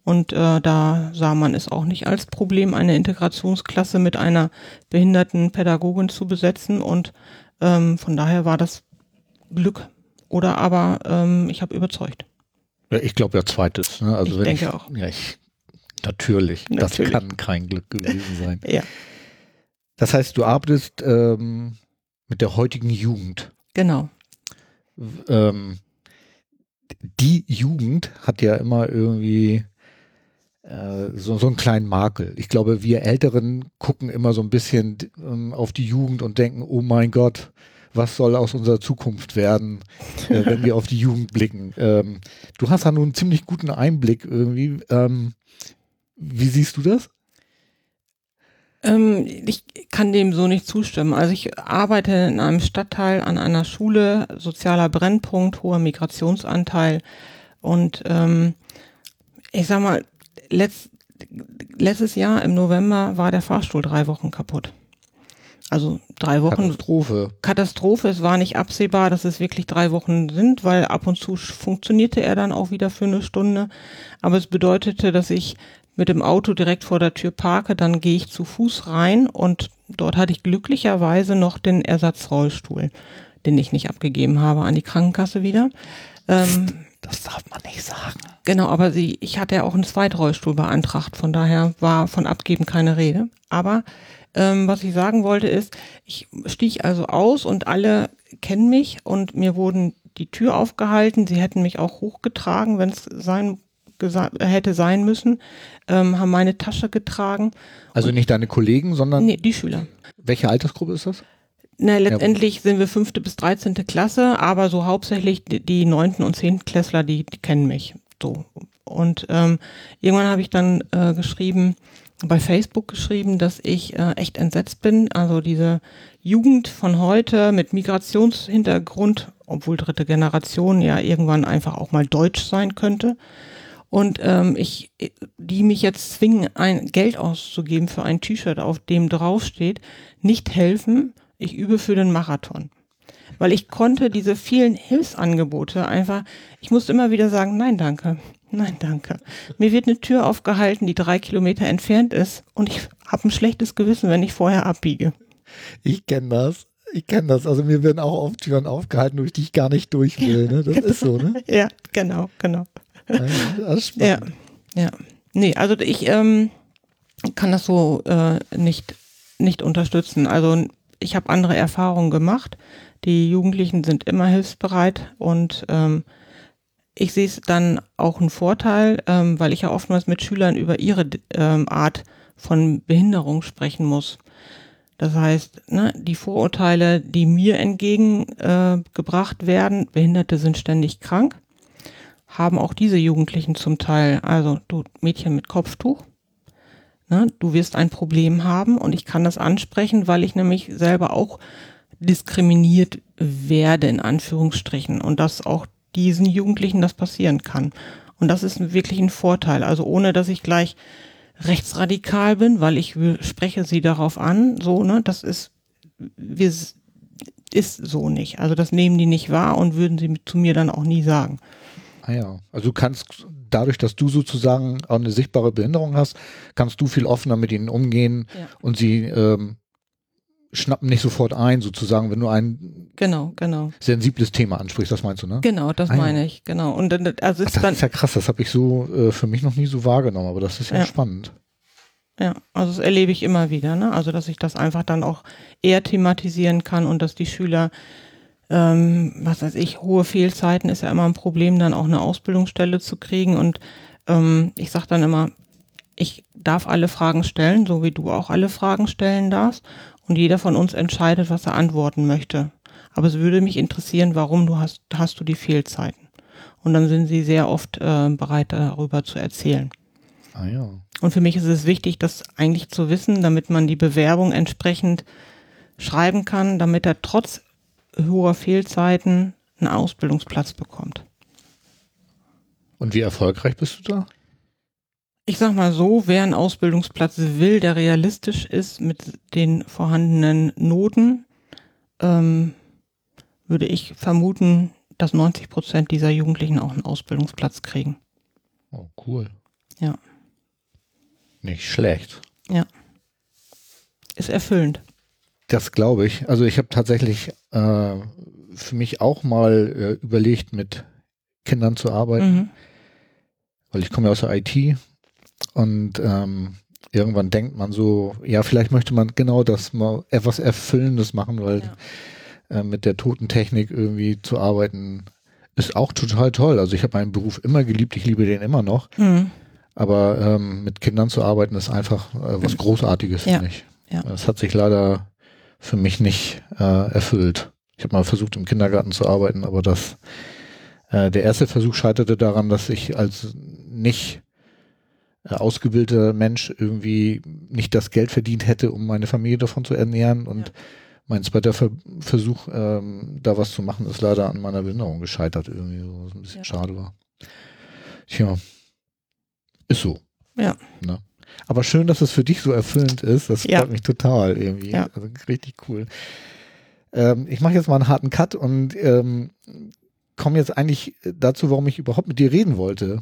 Und äh, da sah man es auch nicht als Problem, eine Integrationsklasse mit einer behinderten Pädagogin zu besetzen. Und ähm, von daher war das Glück. Oder aber ähm, ich habe überzeugt. Ja, ich glaube ja zweites. Ne? Also Ich wenn denke ich, auch. Ja, ich, natürlich. Natürlich. Das kann kein Glück gewesen sein. Ja, Das heißt, du arbeitest ähm, mit der heutigen Jugend. Genau. Ähm, die Jugend hat ja immer irgendwie äh, so, so einen kleinen Makel. Ich glaube, wir Älteren gucken immer so ein bisschen ähm, auf die Jugend und denken, oh mein Gott, was soll aus unserer Zukunft werden, äh, wenn wir auf die Jugend blicken. Ähm, du hast da nun einen ziemlich guten Einblick irgendwie. Ähm, wie siehst du das? Ähm, ich kann dem so nicht zustimmen. Also ich arbeite in einem Stadtteil an einer Schule, sozialer Brennpunkt, hoher Migrationsanteil. Und ähm, ich sag mal, letzt, letztes Jahr im November war der Fahrstuhl drei Wochen kaputt. Also drei Wochen Katastrophe. Katastrophe. Es war nicht absehbar, dass es wirklich drei Wochen sind, weil ab und zu funktionierte er dann auch wieder für eine Stunde. Aber es bedeutete, dass ich mit dem Auto direkt vor der Tür parke, dann gehe ich zu Fuß rein und dort hatte ich glücklicherweise noch den Ersatzrollstuhl, den ich nicht abgegeben habe an die Krankenkasse wieder. Ähm, Das darf man nicht sagen. Genau, aber sie, ich hatte ja auch einen Zweitrollstuhl beantragt, von daher war von Abgeben keine Rede. Aber ähm, was ich sagen wollte ist, ich stieg also aus und alle kennen mich und mir wurden die Tür aufgehalten. Sie hätten mich auch hochgetragen, wenn es sein hätte sein müssen, ähm, haben meine Tasche getragen. Also nicht deine Kollegen, sondern Nee, die Schüler. welche Altersgruppe ist das? Na, letztendlich sind wir fünfte bis dreizehnte Klasse, aber so hauptsächlich die- die neunten und zehnten Klässler, die, die kennen mich. So. Und ähm, irgendwann habe ich dann äh, geschrieben, bei Facebook geschrieben, dass ich äh, echt entsetzt bin. Also diese Jugend von heute mit Migrationshintergrund, obwohl dritte Generation ja irgendwann einfach auch mal deutsch sein könnte. Und ähm, ich, die mich jetzt zwingen, ein Geld auszugeben für ein T-Shirt, auf dem draufsteht, nicht helfen, ich übe für den Marathon. Weil ich konnte diese vielen Hilfsangebote einfach, ich musste immer wieder sagen, nein, danke, nein, danke. Mir wird eine Tür aufgehalten, die drei Kilometer entfernt ist und ich habe ein schlechtes Gewissen, wenn ich vorher abbiege. Ich kenne das. Ich kenne das. Also mir werden auch oft Türen aufgehalten, durch die ich gar nicht durch will. Ne? Das ist so, ne? Ja, genau, genau. Ist Ja, ja. Nee, also ich ähm, kann das so äh, nicht, nicht unterstützen. Also ich habe andere Erfahrungen gemacht. Die Jugendlichen sind immer hilfsbereit und ähm, ich sehe es dann auch einen Vorteil, ähm, weil ich ja oftmals mit Schülern über ihre ähm, Art von Behinderung sprechen muss. Das heißt, ne, die Vorurteile, die mir entgegengebracht äh, werden, Behinderte sind ständig krank, haben auch diese Jugendlichen zum Teil. Also du Mädchen mit Kopftuch, ne, du wirst ein Problem haben und ich kann das ansprechen, weil ich nämlich selber auch diskriminiert werde, in Anführungsstrichen, und dass auch diesen Jugendlichen das passieren kann. Und das ist wirklich ein Vorteil. Also ohne, dass ich gleich rechtsradikal bin, weil ich spreche sie darauf an, so, ne, das ist, wir, ist so nicht. Also das nehmen die nicht wahr und würden sie zu mir dann auch nie sagen. Ah ja. Also du kannst dadurch, dass du sozusagen auch eine sichtbare Behinderung hast, kannst du viel offener mit ihnen umgehen Ja. und sie ähm, schnappen nicht sofort ein, sozusagen, wenn du ein Genau, genau. sensibles Thema ansprichst, das meinst du, ne? Genau, das Ah, ja. meine ich, genau. Und dann, also Ach, ist das dann, ist ja krass, das habe ich so äh, für mich noch nie so wahrgenommen, aber das ist ja, Ja. spannend. ja, also das erlebe ich immer wieder, ne? Also dass ich das einfach dann auch eher thematisieren kann und dass die Schüler, ähm, was weiß ich, hohe Fehlzeiten ist ja immer ein Problem, dann auch eine Ausbildungsstelle zu kriegen. Und ähm, ich sage dann immer, ich darf alle Fragen stellen, so wie du auch alle Fragen stellen darfst. Und jeder von uns entscheidet, was er antworten möchte. Aber es würde mich interessieren, warum du hast, hast du die Fehlzeiten. Und dann sind sie sehr oft äh, bereit, darüber zu erzählen. Ah ja. Und für mich ist es wichtig, das eigentlich zu wissen, damit man die Bewerbung entsprechend schreiben kann, damit er trotz hoher Fehlzeiten einen Ausbildungsplatz bekommt. Und wie erfolgreich bist du da? Ich sag mal so, wer einen Ausbildungsplatz will, der realistisch ist mit den vorhandenen Noten, ähm, würde ich vermuten, dass 90 Prozent dieser Jugendlichen auch einen Ausbildungsplatz kriegen. Oh, cool. Ja. Nicht schlecht. Ja. Ist erfüllend. Das glaube ich. Also ich habe tatsächlich äh, für mich auch mal äh, überlegt, mit Kindern zu arbeiten, Mhm. weil ich komme ja aus der IT und ähm, irgendwann denkt man so, ja, vielleicht möchte man genau das mal etwas Erfüllendes machen, weil Ja. äh, mit der Totentechnik irgendwie zu arbeiten ist auch total toll. Also ich habe meinen Beruf immer geliebt, ich liebe den immer noch, Mhm. aber ähm, mit Kindern zu arbeiten ist einfach äh, was Großartiges, Ja. finde ich. Ja. Das hat sich leider für mich nicht äh, erfüllt. Ich habe mal versucht, im Kindergarten zu arbeiten, aber das äh, der erste Versuch scheiterte daran, dass ich als nicht äh, ausgebildeter Mensch irgendwie nicht das Geld verdient hätte, um meine Familie davon zu ernähren. Und Ja. mein zweiter Ver Versuch, ähm, da was zu machen, ist leider an meiner Behinderung gescheitert, irgendwie, so, was ein bisschen Ja. schade war. Tja, ist so. Ja. Ne? Aber schön, dass es für dich so erfüllend ist. Das Ja. freut mich total irgendwie. Ja. Also richtig cool. Ähm, ich mache jetzt mal einen harten Cut und ähm, komme jetzt eigentlich dazu, warum ich überhaupt mit dir reden wollte.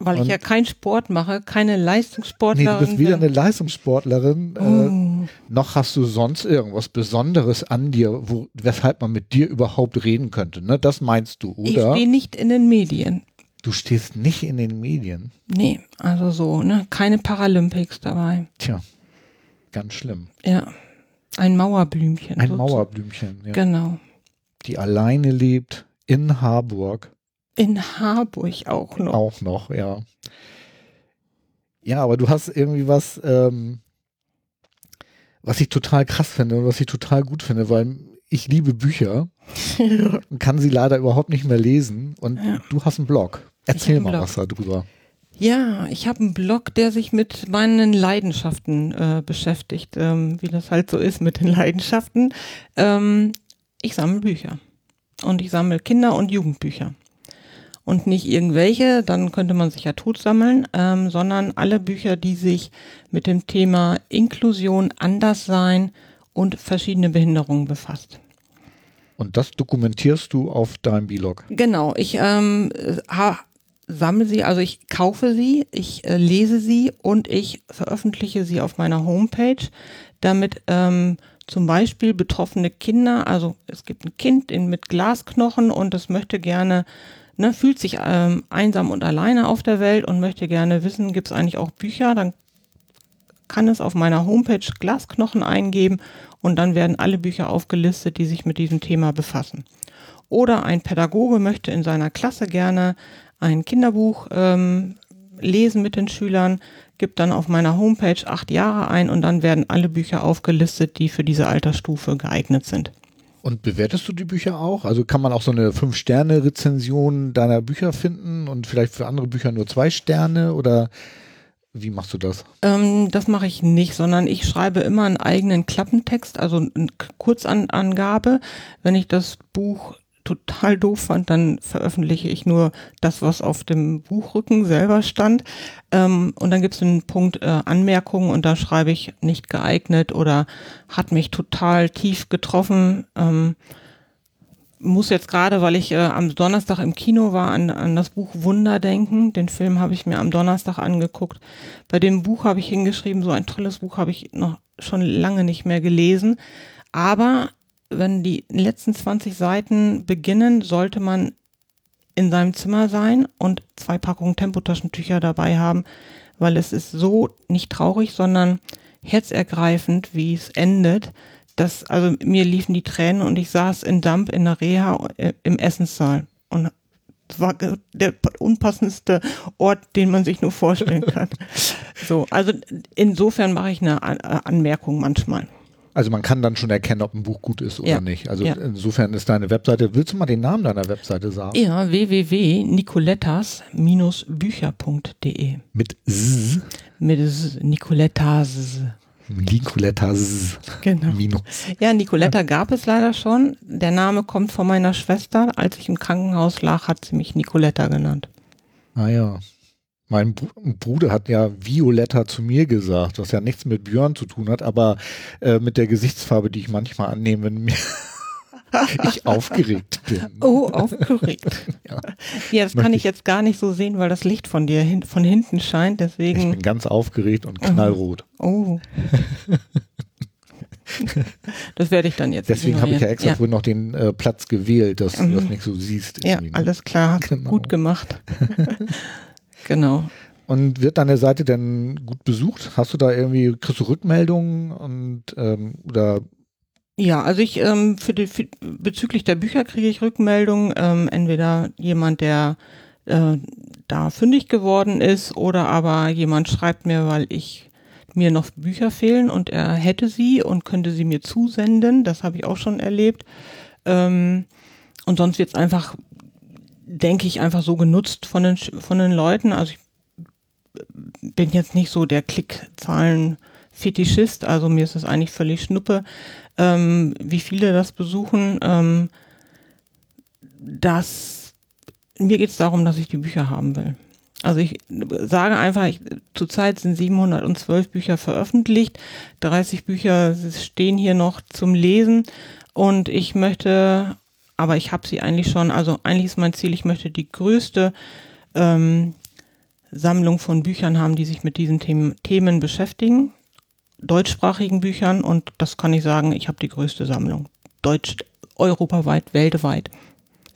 Weil ich Und- ja keinen Sport mache, keine Nee, Leistungssportlerin du bist weder bin. eine Leistungssportlerin, äh, Oh. noch hast du sonst irgendwas Besonderes an dir, wo, weshalb man mit dir überhaupt reden könnte. Ne? Das meinst du, Ich oder? stehe nicht in den Medien. Du stehst nicht in den Medien. Nee, also so, ne? Keine Paralympics dabei. Tja, ganz schlimm. Ja. Ein Mauerblümchen. Ein so- Mauerblümchen, ja, Genau. die alleine lebt in Harburg. In Harburg auch noch. Auch noch, ja. Ja, aber du hast irgendwie was, ähm, was ich total krass finde und was ich total gut finde, weil ich liebe Bücher und kann sie leider überhaupt nicht mehr lesen. Und Ja. du hast einen Blog. Erzähl mal Blog. was darüber. Ja, ich habe einen Blog, der sich mit meinen Leidenschaften äh, beschäftigt, ähm, wie das halt so ist mit den Leidenschaften. Ähm, ich sammle Bücher und ich sammle Kinder- und Jugendbücher. Und nicht irgendwelche, dann könnte man sich ja tot sammeln, ähm, sondern alle Bücher, die sich mit dem Thema Inklusion, Anderssein und verschiedene Behinderungen befasst. Und das dokumentierst du auf deinem Blog. Genau, ich ähm, ha, sammle sie, also ich kaufe sie, ich äh, lese sie und ich veröffentliche sie auf meiner Homepage, damit ähm, zum Beispiel betroffene Kinder, also es gibt ein Kind in, mit Glasknochen und es möchte gerne, ne, fühlt sich ähm, einsam und alleine auf der Welt und möchte gerne wissen, gibt es eigentlich auch Bücher, dann kann es auf meiner Homepage Glasknochen eingeben und dann werden alle Bücher aufgelistet, die sich mit diesem Thema befassen. Oder ein Pädagoge möchte in seiner Klasse gerne ein Kinderbuch ähm, lesen mit den Schülern, gibt dann auf meiner Homepage acht Jahre ein und dann werden alle Bücher aufgelistet, die für diese Altersstufe geeignet sind. Und bewertest du die Bücher auch? Also kann man auch so eine Fünf-Sterne-Rezension deiner Bücher finden und vielleicht für andere Bücher nur zwei Sterne oder wie machst du das? Ähm, das mache ich nicht, sondern ich schreibe immer einen eigenen Klappentext, also eine Kurzangabe. Wenn ich das Buch total doof fand, dann veröffentliche ich nur das, was auf dem Buchrücken selber stand. Ähm, und dann gibt es einen Punkt äh, Anmerkungen und da schreibe ich nicht geeignet oder hat mich total tief getroffen. Ähm, muss jetzt gerade, weil ich äh, am Donnerstag im Kino war, an, an das Buch Wunder denken. Den Film habe ich mir am Donnerstag angeguckt. Bei dem Buch habe ich hingeschrieben, so ein tolles Buch habe ich noch schon lange nicht mehr gelesen. Aber wenn die letzten 20 Seiten beginnen, sollte man in seinem Zimmer sein und zwei Packungen Tempotaschentücher dabei haben, weil es ist so nicht traurig, sondern herzergreifend, wie es endet. Das, also mir liefen die Tränen und ich saß in Damp in der Reha äh, im Essenssaal und es war der unpassendste Ort, den man sich nur vorstellen kann. so, also insofern mache ich eine An Anmerkung manchmal. Also man kann dann schon erkennen, ob ein Buch gut ist oder Ja. nicht. Also Ja. insofern ist deine Webseite, willst du mal den Namen deiner Webseite sagen? Ja, www.nicolettas-bücher.de Mit Z, mit S- Nicolettas. Nicoletta Z, Genau. Minus. Ja, Nicoletta gab es leider schon. Der Name kommt von meiner Schwester. Als ich im Krankenhaus lag, hat sie mich Nicoletta genannt. Ah ja. Mein Br Bruder hat ja Violetta zu mir gesagt, was ja nichts mit Björn zu tun hat, aber äh, mit der Gesichtsfarbe, die ich manchmal annehme, wenn mir ich aufgeregt bin. Oh, aufgeregt. ja. ja, das kann ich jetzt gar nicht so sehen, weil das Licht von dir hin, von hinten scheint. Deswegen. Ich bin ganz aufgeregt und knallrot. Oh. das werde ich dann jetzt. Deswegen habe ich ja extra ja. wohl noch den äh, Platz gewählt, dass mhm. du das nicht so siehst. Ja, alles klar. Genau. Gut gemacht. Genau. Und wird deine Seite denn gut besucht? Hast du da irgendwie, kriegst du Rückmeldungen und ähm, oder ja, also ich ähm, für die für, bezüglich der Bücher kriege ich Rückmeldungen. Ähm, entweder jemand, der äh, da fündig geworden ist, oder aber jemand schreibt mir, weil ich mir noch Bücher fehlen und er hätte sie und könnte sie mir zusenden. Das habe ich auch schon erlebt. Ähm, und sonst wird es einfach, denke ich, einfach so genutzt von den von den Leuten. Also ich bin jetzt nicht so der Klickzahlen Fetischist, also mir ist es eigentlich völlig schnuppe, ähm, wie viele das besuchen. Ähm, das, mir geht es darum, dass ich die Bücher haben will. Also ich sage einfach, ich, zurzeit sind 712 Bücher veröffentlicht, 30 Bücher stehen hier noch zum Lesen und ich möchte, aber ich habe sie eigentlich schon, also eigentlich ist mein Ziel, ich möchte die größte ähm, Sammlung von Büchern haben, die sich mit diesen Themen, Themen beschäftigen deutschsprachigen Büchern und das kann ich sagen, ich habe die größte Sammlung. Deutsch, europaweit, weltweit,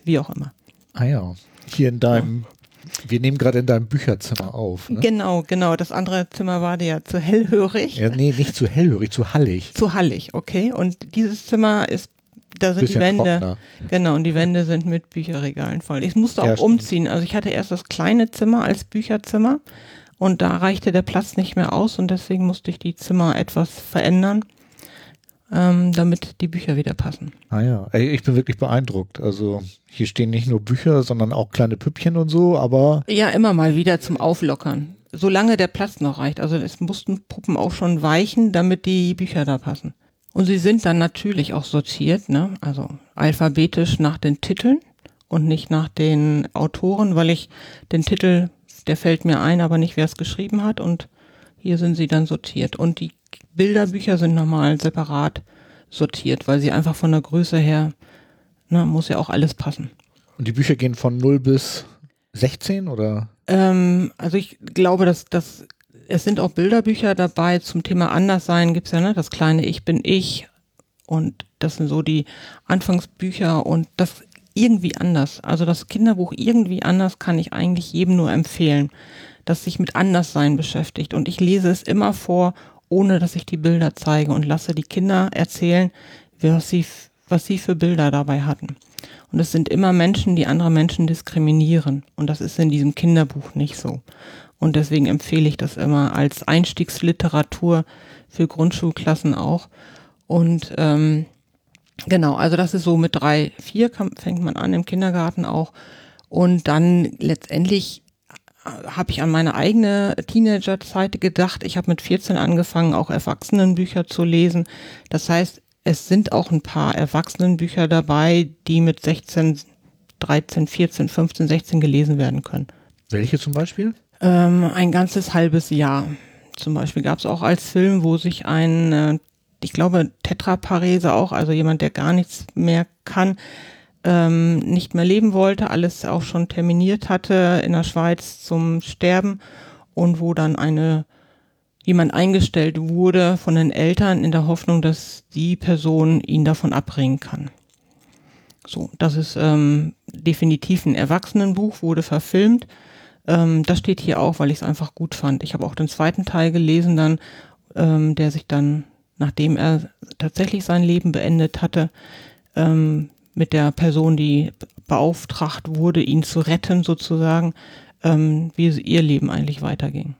wie auch immer. Ah ja, hier in deinem, ja. wir nehmen gerade in deinem Bücherzimmer auf. Ne? Genau, genau. Das andere Zimmer war dir ja zu hellhörig. Ja, nee, nicht zu hellhörig, zu hallig. Zu hallig, okay. Und dieses Zimmer ist da sind die Wände, trockener. genau, und die Wände sind mit Bücherregalen voll. Ich musste auch ja, umziehen. Also ich hatte erst das kleine Zimmer als Bücherzimmer und da reichte der Platz nicht mehr aus und deswegen musste ich die Zimmer etwas verändern, ähm, damit die Bücher wieder passen. Ah ja, Ey, ich bin wirklich beeindruckt. Also hier stehen nicht nur Bücher, sondern auch kleine Püppchen und so, aber. Ja, immer mal wieder zum Auflockern. Solange der Platz noch reicht. Also es mussten Puppen auch schon weichen, damit die Bücher da passen. Und sie sind dann natürlich auch sortiert, ne? Also alphabetisch nach den Titeln und nicht nach den Autoren, weil ich den Titel der fällt mir ein, aber nicht, wer es geschrieben hat. Und hier sind sie dann sortiert. Und die Bilderbücher sind nochmal separat sortiert, weil sie einfach von der Größe her, na, muss ja auch alles passen. Und die Bücher gehen von 0 bis 16 oder? Ähm, also ich glaube, dass das es sind auch Bilderbücher dabei zum Thema Anderssein gibt's ja, ne? Das kleine Ich bin ich. Und das sind so die Anfangsbücher und das irgendwie anders. Also das Kinderbuch irgendwie anders kann ich eigentlich jedem nur empfehlen, das sich mit Anderssein beschäftigt. Und ich lese es immer vor, ohne dass ich die Bilder zeige und lasse die Kinder erzählen, was sie, was sie für Bilder dabei hatten. Und es sind immer Menschen, die andere Menschen diskriminieren. Und das ist in diesem Kinderbuch nicht so. Und deswegen empfehle ich das immer als Einstiegsliteratur für Grundschulklassen auch. Und ähm, Genau, also das ist so mit drei, vier fängt man an im Kindergarten auch. Und dann letztendlich äh, habe ich an meine eigene Teenagerzeit gedacht. Ich habe mit 14 angefangen, auch Erwachsenenbücher zu lesen. Das heißt, es sind auch ein paar Erwachsenenbücher dabei, die mit 16, 13, 14, 15, 16 gelesen werden können. Welche zum Beispiel? Ähm, ein ganzes halbes Jahr. Zum Beispiel gab es auch als Film, wo sich ein äh, ich glaube, Tetraparese auch, also jemand, der gar nichts mehr kann, ähm, nicht mehr leben wollte, alles auch schon terminiert hatte in der Schweiz zum Sterben und wo dann eine jemand eingestellt wurde von den Eltern in der Hoffnung, dass die Person ihn davon abbringen kann. So, das ist ähm, definitiv ein Erwachsenenbuch, wurde verfilmt. Ähm, das steht hier auch, weil ich es einfach gut fand. Ich habe auch den zweiten Teil gelesen dann, ähm, der sich dann nachdem er tatsächlich sein Leben beendet hatte, ähm, mit der Person, die beauftragt wurde, ihn zu retten sozusagen, ähm, wie ihr Leben eigentlich weiterging.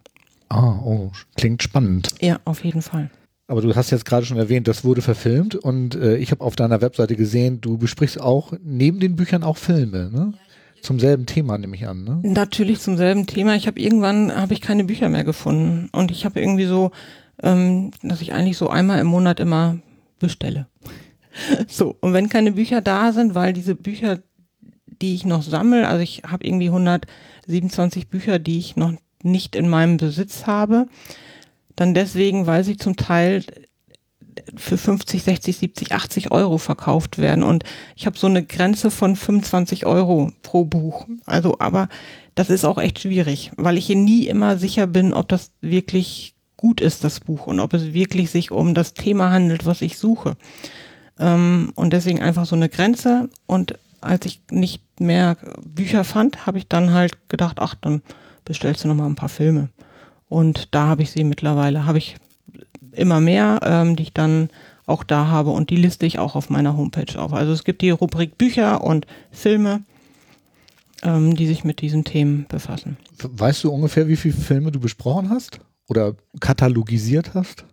Ah, oh, klingt spannend. Ja, auf jeden Fall. Aber du hast jetzt gerade schon erwähnt, das wurde verfilmt und äh, ich habe auf deiner Webseite gesehen, du besprichst auch neben den Büchern auch Filme, ne? Zum selben Thema nehme ich an, ne? Natürlich zum selben Thema. Ich habe irgendwann habe ich keine Bücher mehr gefunden und ich habe irgendwie so ähm, dass ich eigentlich so einmal im Monat immer bestelle. so, und wenn keine Bücher da sind, weil diese Bücher, die ich noch sammle, also ich habe irgendwie 127 Bücher, die ich noch nicht in meinem Besitz habe, dann deswegen, weil sie zum Teil für 50, 60, 70, 80 Euro verkauft werden. Und ich habe so eine Grenze von 25 Euro pro Buch. Also, aber das ist auch echt schwierig, weil ich hier nie immer sicher bin, ob das wirklich gut ist, das Buch, und ob es wirklich sich um das Thema handelt, was ich suche. Ähm, und deswegen einfach so eine Grenze. Und als ich nicht mehr Bücher fand, habe ich dann halt gedacht, ach, dann bestellst du noch mal ein paar Filme. Und da habe ich sie mittlerweile, habe ich immer mehr, ähm, die ich dann auch da habe und die liste ich auch auf meiner Homepage auf. Also es gibt die Rubrik Bücher und Filme, ähm, die sich mit diesen Themen befassen. Weißt du ungefähr, wie viele Filme du besprochen hast oder katalogisiert hast?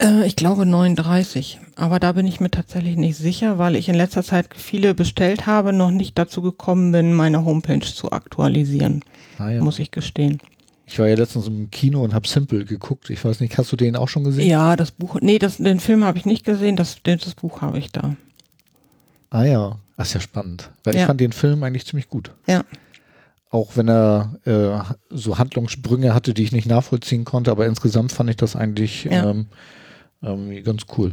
Äh, ich glaube 39, aber da bin ich mir tatsächlich nicht sicher, weil ich in letzter Zeit viele bestellt habe, noch nicht dazu gekommen bin, meine Homepage zu aktualisieren, ah, ja. muss ich gestehen. Ich war ja letztens im Kino und habe Simple geguckt. Ich weiß nicht, hast du den auch schon gesehen? Ja, das Buch. Nee, das, den Film habe ich nicht gesehen. Das, das Buch habe ich da. Ah ja, das ist ja spannend. Weil ja. ich fand den Film eigentlich ziemlich gut. Ja. Auch wenn er äh, so Handlungssprünge hatte, die ich nicht nachvollziehen konnte, aber insgesamt fand ich das eigentlich ja. ähm, ähm, ganz cool.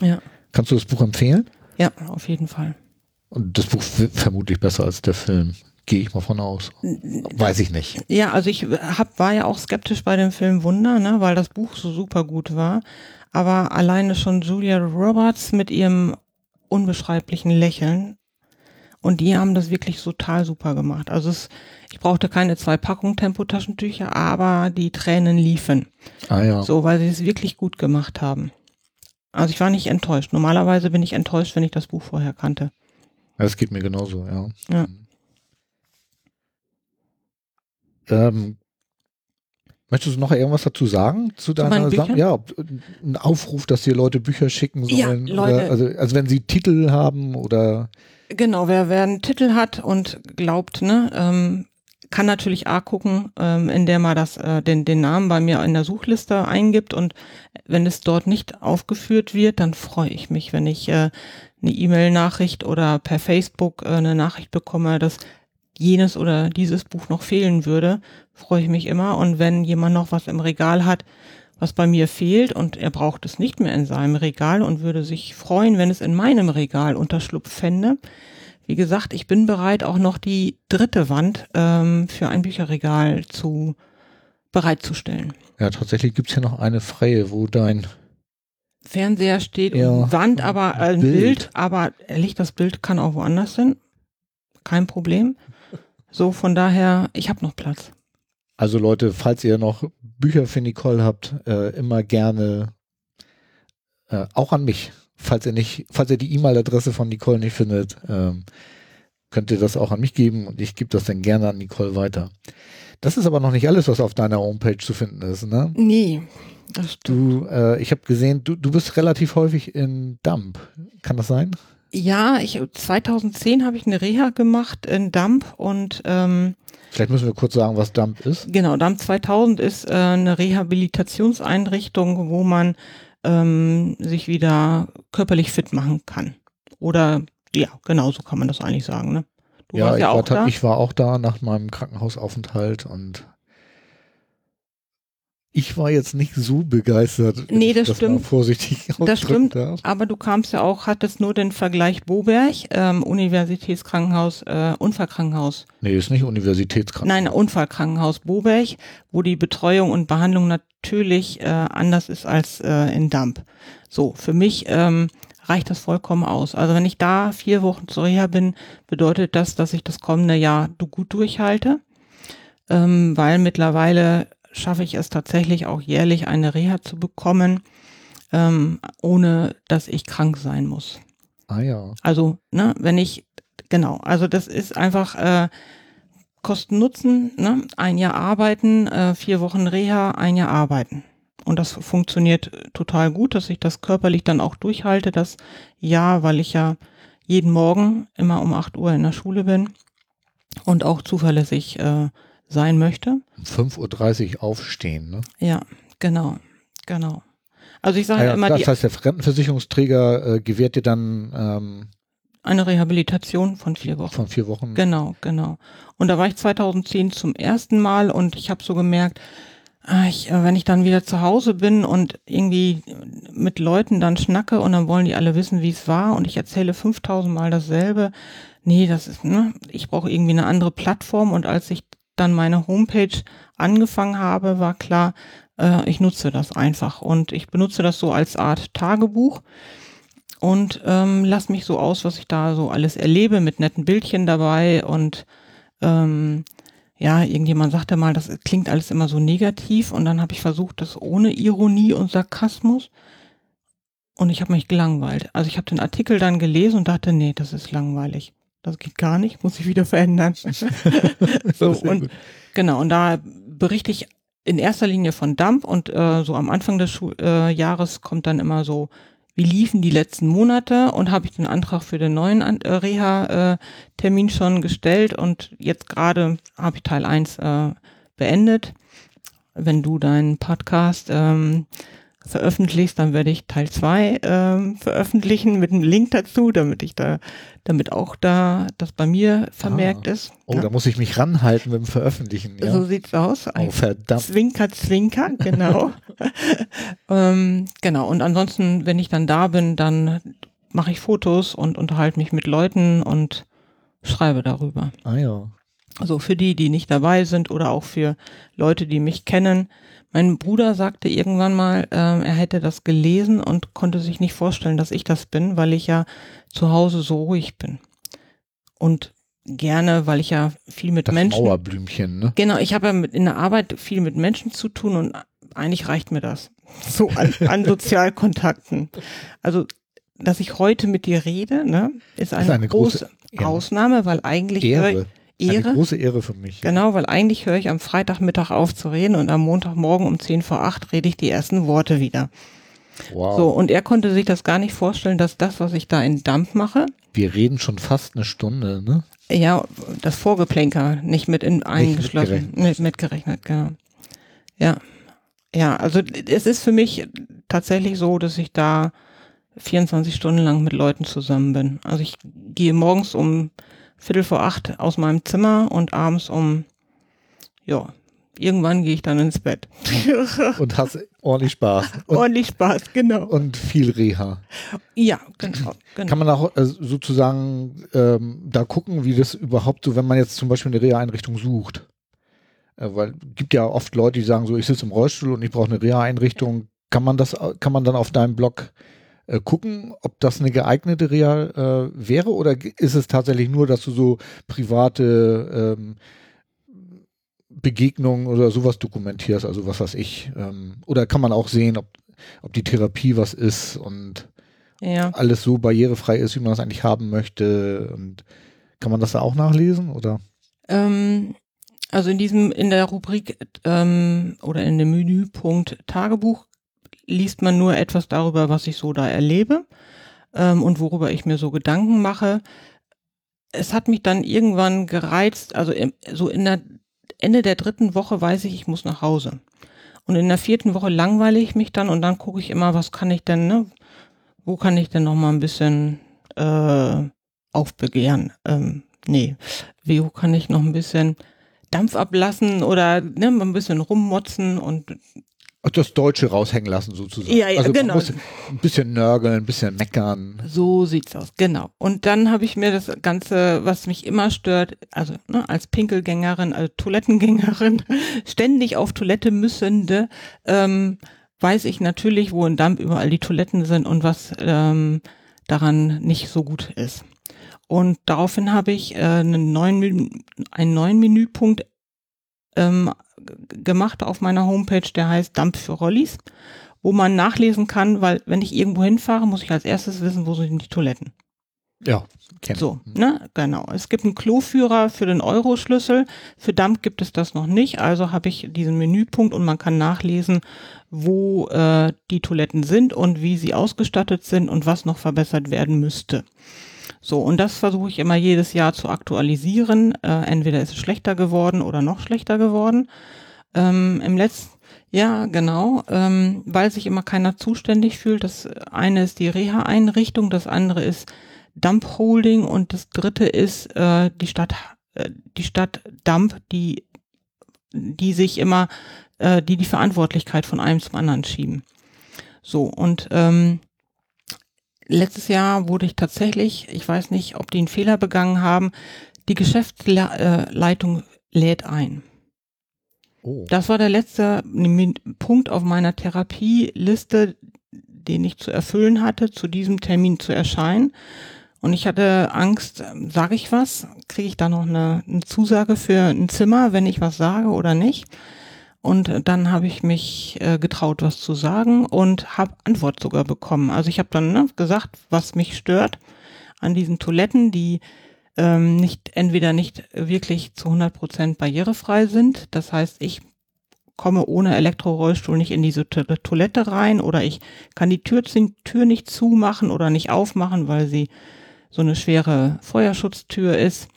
Ja. Kannst du das Buch empfehlen? Ja, auf jeden Fall. Und das Buch vermutlich besser als der Film. Gehe ich mal von aus. Weiß ich nicht. Ja, also ich hab, war ja auch skeptisch bei dem Film Wunder, ne, weil das Buch so super gut war. Aber alleine schon Julia Roberts mit ihrem unbeschreiblichen Lächeln. Und die haben das wirklich total super gemacht. Also es, ich brauchte keine zwei Packungen Tempotaschentücher, aber die Tränen liefen. Ah ja. So, weil sie es wirklich gut gemacht haben. Also ich war nicht enttäuscht. Normalerweise bin ich enttäuscht, wenn ich das Buch vorher kannte. Das geht mir genauso, ja. Ja. Ähm, möchtest du noch irgendwas dazu sagen zu deiner Sache? Ja, ein Aufruf, dass dir Leute Bücher schicken sollen. Ja, Leute. Oder, also, also wenn sie Titel haben oder Genau, wer, wer einen Titel hat und glaubt, ne, ähm, kann natürlich A gucken, ähm, in der man das, äh, den, den Namen bei mir in der Suchliste eingibt und wenn es dort nicht aufgeführt wird, dann freue ich mich, wenn ich äh, eine E-Mail-Nachricht oder per Facebook äh, eine Nachricht bekomme, dass jenes oder dieses Buch noch fehlen würde, freue ich mich immer. Und wenn jemand noch was im Regal hat, was bei mir fehlt und er braucht es nicht mehr in seinem Regal und würde sich freuen, wenn es in meinem Regal Unterschlupf fände. Wie gesagt, ich bin bereit, auch noch die dritte Wand ähm, für ein Bücherregal zu bereitzustellen. Ja, tatsächlich gibt's hier noch eine freie, wo dein Fernseher steht ja, und Wand, aber äh, ein Bild. Bild, aber ehrlich, das Bild kann auch woanders sein. Kein Problem. So, von daher, ich habe noch Platz. Also Leute, falls ihr noch Bücher für Nicole habt, äh, immer gerne äh, auch an mich. Falls ihr nicht, falls ihr die E-Mail-Adresse von Nicole nicht findet, ähm, könnt ihr das auch an mich geben und ich gebe das dann gerne an Nicole weiter. Das ist aber noch nicht alles, was auf deiner Homepage zu finden ist, ne? Nee. Das stimmt. Du, äh, ich habe gesehen, du, du bist relativ häufig in Dump. Kann das sein? Ja, ich 2010 habe ich eine Reha gemacht in Dump und ähm, Vielleicht müssen wir kurz sagen, was Dump ist. Genau, Dump 2000 ist äh, eine Rehabilitationseinrichtung, wo man ähm, sich wieder körperlich fit machen kann. Oder ja, genau so kann man das eigentlich sagen. Ne? Du ja, ich, ja war, ich war auch da nach meinem Krankenhausaufenthalt und ich war jetzt nicht so begeistert. Nee, das, das stimmt. vorsichtig das stimmt. Darf. Aber du kamst ja auch, hattest nur den Vergleich Boberg, ähm, Universitätskrankenhaus, äh, Unfallkrankenhaus. Nee, ist nicht Universitätskrankenhaus. Nein, Unfallkrankenhaus Boberg, wo die Betreuung und Behandlung natürlich äh, anders ist als äh, in Damp. So, für mich ähm, reicht das vollkommen aus. Also wenn ich da vier Wochen zur Reha bin, bedeutet das, dass ich das kommende Jahr gut durchhalte, ähm, weil mittlerweile schaffe ich es tatsächlich auch jährlich eine Reha zu bekommen, ähm, ohne dass ich krank sein muss. Ah ja. Also, ne, wenn ich, genau, also das ist einfach äh, Kosten-Nutzen, ne? ein Jahr arbeiten, äh, vier Wochen Reha, ein Jahr arbeiten. Und das funktioniert total gut, dass ich das körperlich dann auch durchhalte, das Jahr, weil ich ja jeden Morgen immer um 8 Uhr in der Schule bin und auch zuverlässig äh, sein möchte. Um 5.30 Uhr aufstehen, ne? Ja, genau, genau. Also ich sage ja, immer, das heißt, der Rentenversicherungsträger äh, gewährt dir dann ähm, eine Rehabilitation von vier Wochen. Von vier Wochen. Genau, genau. Und da war ich 2010 zum ersten Mal und ich habe so gemerkt, Ah, ich, äh, wenn ich dann wieder zu Hause bin und irgendwie mit Leuten dann schnacke und dann wollen die alle wissen, wie es war und ich erzähle 5000 Mal dasselbe. Nee, das ist, ne, ich brauche irgendwie eine andere Plattform und als ich dann meine Homepage angefangen habe, war klar, äh, ich nutze das einfach. Und ich benutze das so als Art Tagebuch. Und ähm, lass mich so aus, was ich da so alles erlebe mit netten Bildchen dabei. Und ähm, ja, irgendjemand sagte mal, das klingt alles immer so negativ. Und dann habe ich versucht, das ohne Ironie und Sarkasmus. Und ich habe mich gelangweilt. Also ich habe den Artikel dann gelesen und dachte, nee, das ist langweilig. Das geht gar nicht, muss ich wieder verändern. so und genau und da berichte ich in erster Linie von Dump und äh, so am Anfang des Schu äh, Jahres kommt dann immer so wie liefen die letzten Monate und habe ich den Antrag für den neuen äh, Reha-Termin äh, schon gestellt und jetzt gerade habe ich Teil 1 äh, beendet. Wenn du deinen Podcast ähm, veröffentlichst, dann werde ich Teil 2 ähm, veröffentlichen mit einem Link dazu, damit ich da, damit auch da das bei mir vermerkt ah. ist. Oh, ja. da muss ich mich ranhalten mit dem Veröffentlichen. Ja? So sieht's aus. oh, verdammt. Zwinker, Zwinker, genau. ähm, genau. Und ansonsten, wenn ich dann da bin, dann mache ich Fotos und unterhalte mich mit Leuten und schreibe darüber. Ah ja. Also für die, die nicht dabei sind oder auch für Leute, die mich kennen, mein Bruder sagte irgendwann mal, äh, er hätte das gelesen und konnte sich nicht vorstellen, dass ich das bin, weil ich ja zu Hause so ruhig bin. Und gerne, weil ich ja viel mit das Menschen. Mauerblümchen, ne? Genau, ich habe ja mit, in der Arbeit viel mit Menschen zu tun und eigentlich reicht mir das. So an, an Sozialkontakten. Also, dass ich heute mit dir rede, ne, ist eine, ist eine große, große Ausnahme, weil eigentlich Ehre. Ehre. Eine große Ehre für mich. Genau, weil eigentlich höre ich am Freitagmittag auf zu reden und am Montagmorgen um 10 vor 8 rede ich die ersten Worte wieder. Wow. So, und er konnte sich das gar nicht vorstellen, dass das, was ich da in Dump mache. Wir reden schon fast eine Stunde, ne? Ja, das Vorgeplänker, nicht mit in eingeschlossen, nicht mitgerechnet. Nicht mitgerechnet, genau. Ja. Ja, also es ist für mich tatsächlich so, dass ich da 24 Stunden lang mit Leuten zusammen bin. Also ich gehe morgens um Viertel vor acht aus meinem Zimmer und abends um, ja, irgendwann gehe ich dann ins Bett. und hast ordentlich Spaß. Und, ordentlich Spaß, genau. Und viel Reha. Ja, genau. genau. Kann man auch äh, sozusagen ähm, da gucken, wie das überhaupt so, wenn man jetzt zum Beispiel eine Reha-Einrichtung sucht. Äh, weil gibt ja oft Leute, die sagen so, ich sitze im Rollstuhl und ich brauche eine Reha-Einrichtung. Kann man das, kann man dann auf deinem Blog äh, gucken, ob das eine geeignete Reha äh, wäre oder ist es tatsächlich nur, dass du so private ähm, Begegnungen oder sowas dokumentierst, also was weiß ich. Ähm, oder kann man auch sehen, ob, ob die Therapie was ist und ja. alles so barrierefrei ist, wie man das eigentlich haben möchte. Und kann man das da auch nachlesen oder? Ähm, also in diesem, in der Rubrik ähm, oder in dem Menüpunkt Tagebuch liest man nur etwas darüber, was ich so da erlebe ähm, und worüber ich mir so Gedanken mache. Es hat mich dann irgendwann gereizt, also im, so in der Ende der dritten Woche weiß ich, ich muss nach Hause. Und in der vierten Woche langweile ich mich dann und dann gucke ich immer, was kann ich denn, ne? Wo kann ich denn noch mal ein bisschen äh, aufbegehren? Ähm, nee, wo kann ich noch ein bisschen Dampf ablassen oder ne, ein bisschen rummotzen und das Deutsche raushängen lassen sozusagen. Ja, ja, also genau. Muss ein bisschen nörgeln, ein bisschen meckern. So sieht's aus, genau. Und dann habe ich mir das Ganze, was mich immer stört, also ne, als Pinkelgängerin, als Toilettengängerin, ständig auf Toilette müssende, ähm, weiß ich natürlich, wo in Damp überall die Toiletten sind und was ähm, daran nicht so gut ist. Und daraufhin habe ich äh, einen neuen, einen neuen Menüpunkt ähm, gemacht auf meiner Homepage, der heißt Dump für Rollis, wo man nachlesen kann, weil wenn ich irgendwo hinfahre, muss ich als erstes wissen, wo sind die Toiletten. Ja, kenn. So, ne, genau. Es gibt einen Kloführer für den Euro-Schlüssel. Für Dump gibt es das noch nicht. Also habe ich diesen Menüpunkt und man kann nachlesen, wo äh, die Toiletten sind und wie sie ausgestattet sind und was noch verbessert werden müsste. So, und das versuche ich immer jedes Jahr zu aktualisieren. Äh, entweder ist es schlechter geworden oder noch schlechter geworden. Ähm, Im letzten, ja, genau, ähm, weil sich immer keiner zuständig fühlt. Das eine ist die Reha-Einrichtung, das andere ist Dump Holding und das dritte ist äh, die Stadt, äh, die Stadt Dump, die die sich immer, äh, die die Verantwortlichkeit von einem zum anderen schieben. So, und ähm, letztes Jahr wurde ich tatsächlich, ich weiß nicht, ob die einen Fehler begangen haben, die Geschäftsleitung lädt ein. Oh. Das war der letzte Punkt auf meiner Therapieliste, den ich zu erfüllen hatte, zu diesem Termin zu erscheinen. Und ich hatte Angst, sage ich was? Kriege ich da noch eine, eine, Zusage für ein Zimmer, wenn ich was sage oder nicht? Und dann habe ich mich äh, getraut, was zu sagen und habe Antwort sogar bekommen. Also ich habe dann ne, gesagt, was mich stört an diesen Toiletten, die ähm, nicht entweder nicht wirklich zu 100 Prozent barrierefrei sind. Das heißt, ich komme ohne Elektrorollstuhl nicht in diese Toilette rein oder ich kann die Tür, Tür nicht zumachen oder nicht aufmachen, weil sie so eine schwere Feuerschutztür ist.